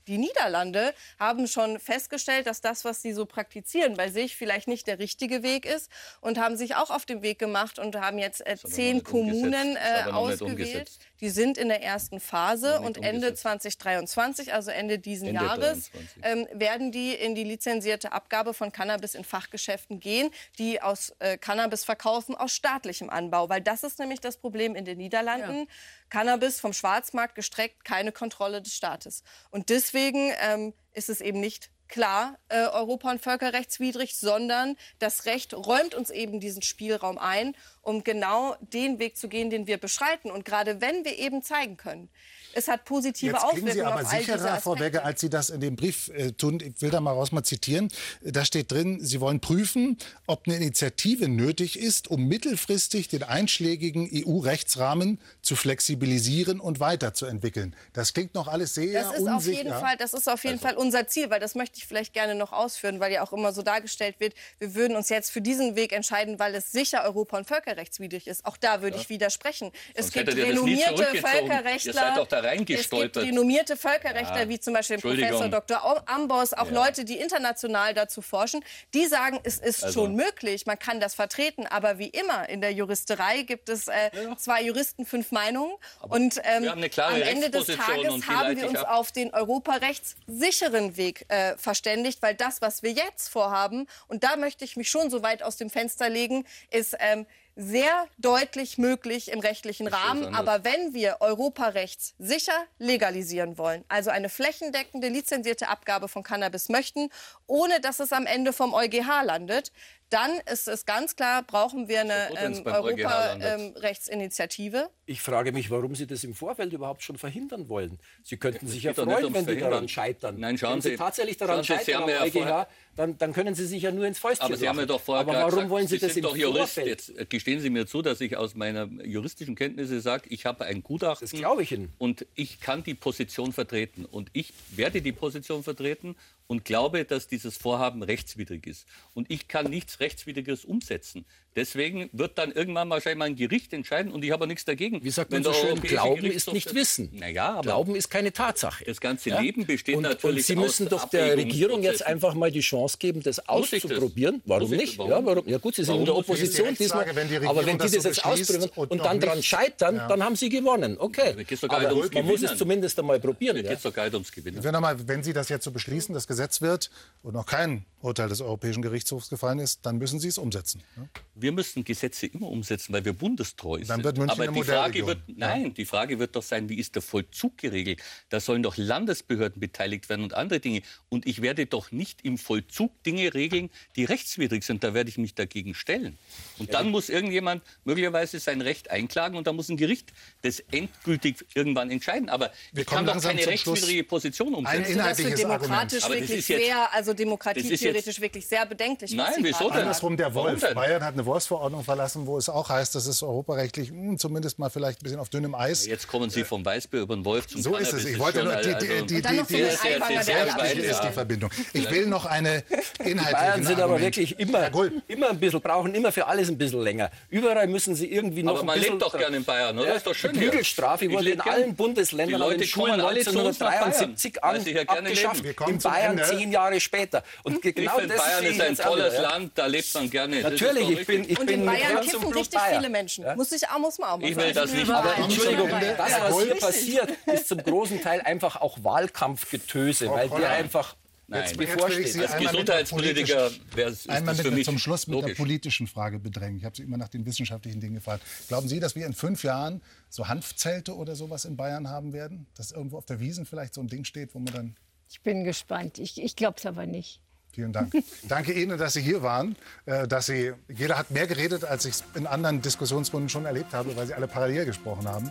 Die Niederlande haben schon festgestellt, dass das, was sie so praktizieren, bei sich vielleicht nicht der richtige Weg ist und haben sich auch auf den Weg gemacht und haben jetzt äh, zehn Kommunen äh, ausgewählt. Die sind in der ersten Phase und Ende 2023, also Ende diesen Ende Jahres, 23. ähm, werden die in die lizenzierte Abgabe von Cannabis in Fachgeschäften gehen, die aus äh, Cannabis verkaufen aus staatlichem Anbau, weil das ist nämlich das Problem in den Niederlanden. Cannabis vom Schwarzmarkt gestreckt, keine Kontrolle des Staates. Und deswegen ähm, ist es eben nicht klar äh, europa- und völkerrechtswidrig, sondern das Recht räumt uns eben diesen Spielraum ein, um genau den Weg zu gehen, den wir beschreiten. Und gerade wenn wir eben zeigen können, es hat positive Jetzt klingen Sie Auswirkungen aber auf all sicherer, Frau. Wegge, als Sie das in dem Brief äh, tun. Ich will da mal raus mal zitieren. Da steht drin, Sie wollen prüfen, ob eine Initiative nötig ist, um mittelfristig den einschlägigen EU-Rechtsrahmen zu flexibilisieren und weiterzuentwickeln. Das klingt noch alles sehr Das ist unsicher. auf jeden Fall, das ist auf jeden Fall unser Ziel, weil das möchte ich vielleicht gerne noch ausführen, weil ja auch immer so dargestellt wird, wir würden uns jetzt für diesen Weg entscheiden, weil es sicher europa- und völkerrechtswidrig ist. Auch da würde Ja. ich widersprechen. Es Sonst gibt das nie renommierte. Völkerrechtler. Es gibt renommierte Völkerrechtler, Ja. wie zum Beispiel. Professor Dr. Ambos, auch Ja. Leute, die international dazu forschen, die sagen, es ist Also- schon möglich, man kann das vertreten, aber wie immer in der Juristerei gibt es äh, zwei Juristen, fünf Meinungen und ähm, am Ende des Tages haben wir uns ab. auf den europarechtssicheren Weg äh, verständigt, weil das, was wir jetzt vorhaben, und da möchte ich mich schon so weit aus dem Fenster legen, ist ähm, sehr deutlich möglich im rechtlichen Rahmen. Aber wenn wir Europarechts sicher legalisieren wollen, also eine flächendeckende lizenzierte Abgabe von Cannabis möchten, ohne dass es am Ende vom EuGH landet, dann ist es ganz klar, brauchen wir eine ähm. Europarechtsinitiative. Ich frage mich, warum Sie das im Vorfeld überhaupt schon verhindern wollen. Sie könnten sich ja geht doch nicht freuen, ums wenn Sie daran scheitern. Nein, schauen wenn Sie, Sie- tatsächlich daran schauen Sie, Sie scheitern haben am ja EuGH, dann, dann können Sie sich ja nur ins Fäustchen Aber Sie haben ja doch vorher Aber warum gesagt, wollen Sie, Sie das sind im doch Jurist. Vorfeld? Jetzt äh, gestehen Sie mir zu, dass ich aus meiner juristischen Kenntnisse sage, ich habe ein Gutachten. Das glaube ich Ihnen. Und ich kann die Position vertreten. Und ich werde die Position vertreten und glaube, dass dieses Vorhaben rechtswidrig ist. Und ich kann nichts Rechtswidriges umsetzen. Deswegen wird dann irgendwann wahrscheinlich mal ein Gericht entscheiden und ich habe nichts dagegen. Wie sagt Wenn man so schön, Glauben ist nicht Wissen. Naja, aber Glauben ist keine Tatsache. das ganze Ja? Leben besteht und, natürlich und Sie müssen aus doch der Regierung jetzt einfach mal die Chance geben, das Muss ich das? auszuprobieren. Warum nicht? Warum? Ja, warum? ja gut, Sie sind Warum in der? Opposition Die diesmal. wenn die Regierung Aber wenn die das das jetzt ausprobieren und und, dann dran nicht- scheitern, Ja. dann haben Sie gewonnen. Okay. Gar Aber man muss es Gewinnen. zumindest einmal probieren. Ja? geht es doch gar nicht ums Gewinnen. Wenn Sie das jetzt so beschließen, das Gesetz wird und noch kein Urteil des Europäischen Gerichtshofs gefallen ist, dann müssen Sie es umsetzen. ne? Wir müssen Gesetze immer umsetzen, weil wir bundestreu sind. Dann wird München Aber eine die Frage wird, nein, die Frage wird doch sein, wie ist der Vollzug geregelt? Da sollen doch Landesbehörden beteiligt werden und andere Dinge. Und ich werde doch nicht im Vollzug Dinge regeln, die rechtswidrig sind. Da werde ich mich dagegen stellen. Und dann muss irgendjemand möglicherweise sein Recht einklagen und dann muss ein Gericht das endgültig irgendwann entscheiden. Aber Wir ich kann kommen doch keine zum Schluss. rechtswidrige Position umsetzen. Ein Also das für inhaltliches demokratisch Argument. Aber das wirklich ist jetzt- sehr, also das jetzt- wirklich sehr bedenklich. Nein, wieso denn? Andersrum der Wolf. Bayern hat eine Wolfsverordnung verlassen, wo es auch heißt, das ist europarechtlich mh, zumindest mal vielleicht ein bisschen auf dünnem Eis. Jetzt kommen Sie vom Weißbier über den Wolf zum So ist es. Ich wollte schon nur, die, also- die, die, die, die, die, ist die Verbindung. Ich will noch eine inhaltliche Bayern sind aber wirklich immer, immer ein bisschen, brauchen immer für alles ein bisschen länger. Überall müssen sie irgendwie noch Aber ein man lebt doch gerne in Bayern, oder? Ja, Ist doch schön die. Prügelstrafe wurde in allen Bundesländern Die Leute nach 1973 Bayern, an, abgeschafft. In Bayern zehn Jahre später. Und Ich genau finde, Bayern ist ein jetzt tolles ja. Land, da lebt man gerne. Natürlich, ich bin, ich Und bin in Bayern kiffen richtig Bayern. viele Menschen. Ja? Muss, ich, auch- muss man auch mal Ich will das nicht. Aber. Entschuldigung, das, was hier passiert, ist zum großen Teil einfach auch Wahlkampfgetöse, weil der Koller. einfach Nein. jetzt Jetzt bevorsteht. Sie Als einmal mit Gesundheitspolitiker der wäre es ist Einmal mit der, zum Schluss mit der logisch. politischen Frage bedrängen. Ich habe Sie immer nach den wissenschaftlichen Dingen gefragt. Glauben Sie, dass wir in fünf Jahren so Hanfzelte oder sowas in Bayern haben werden? Dass irgendwo auf der Wiesen vielleicht so ein Ding steht, wo man dann... Ich bin gespannt. Ich, ich glaube es aber nicht. Vielen Dank. (laughs) Danke Ihnen, dass Sie hier waren. Äh, Dass Sie, jeder hat mehr geredet, als ich es in anderen Diskussionsrunden schon erlebt habe, weil Sie alle parallel gesprochen haben.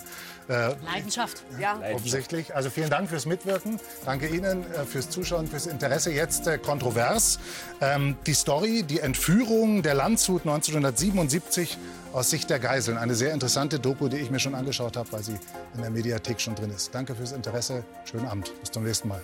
Äh, Leidenschaft. Ja. offensichtlich. Also vielen Dank fürs Mitwirken. Danke Ihnen äh, fürs Zuschauen, fürs Interesse. Jetzt äh, kontrovers. Ähm, die Story, die Entführung der Landshut 1977 aus Sicht der Geiseln. Eine sehr interessante Doku, die ich mir schon angeschaut habe, weil sie in der Mediathek schon drin ist. Danke fürs Interesse. Schönen Abend. Bis zum nächsten Mal.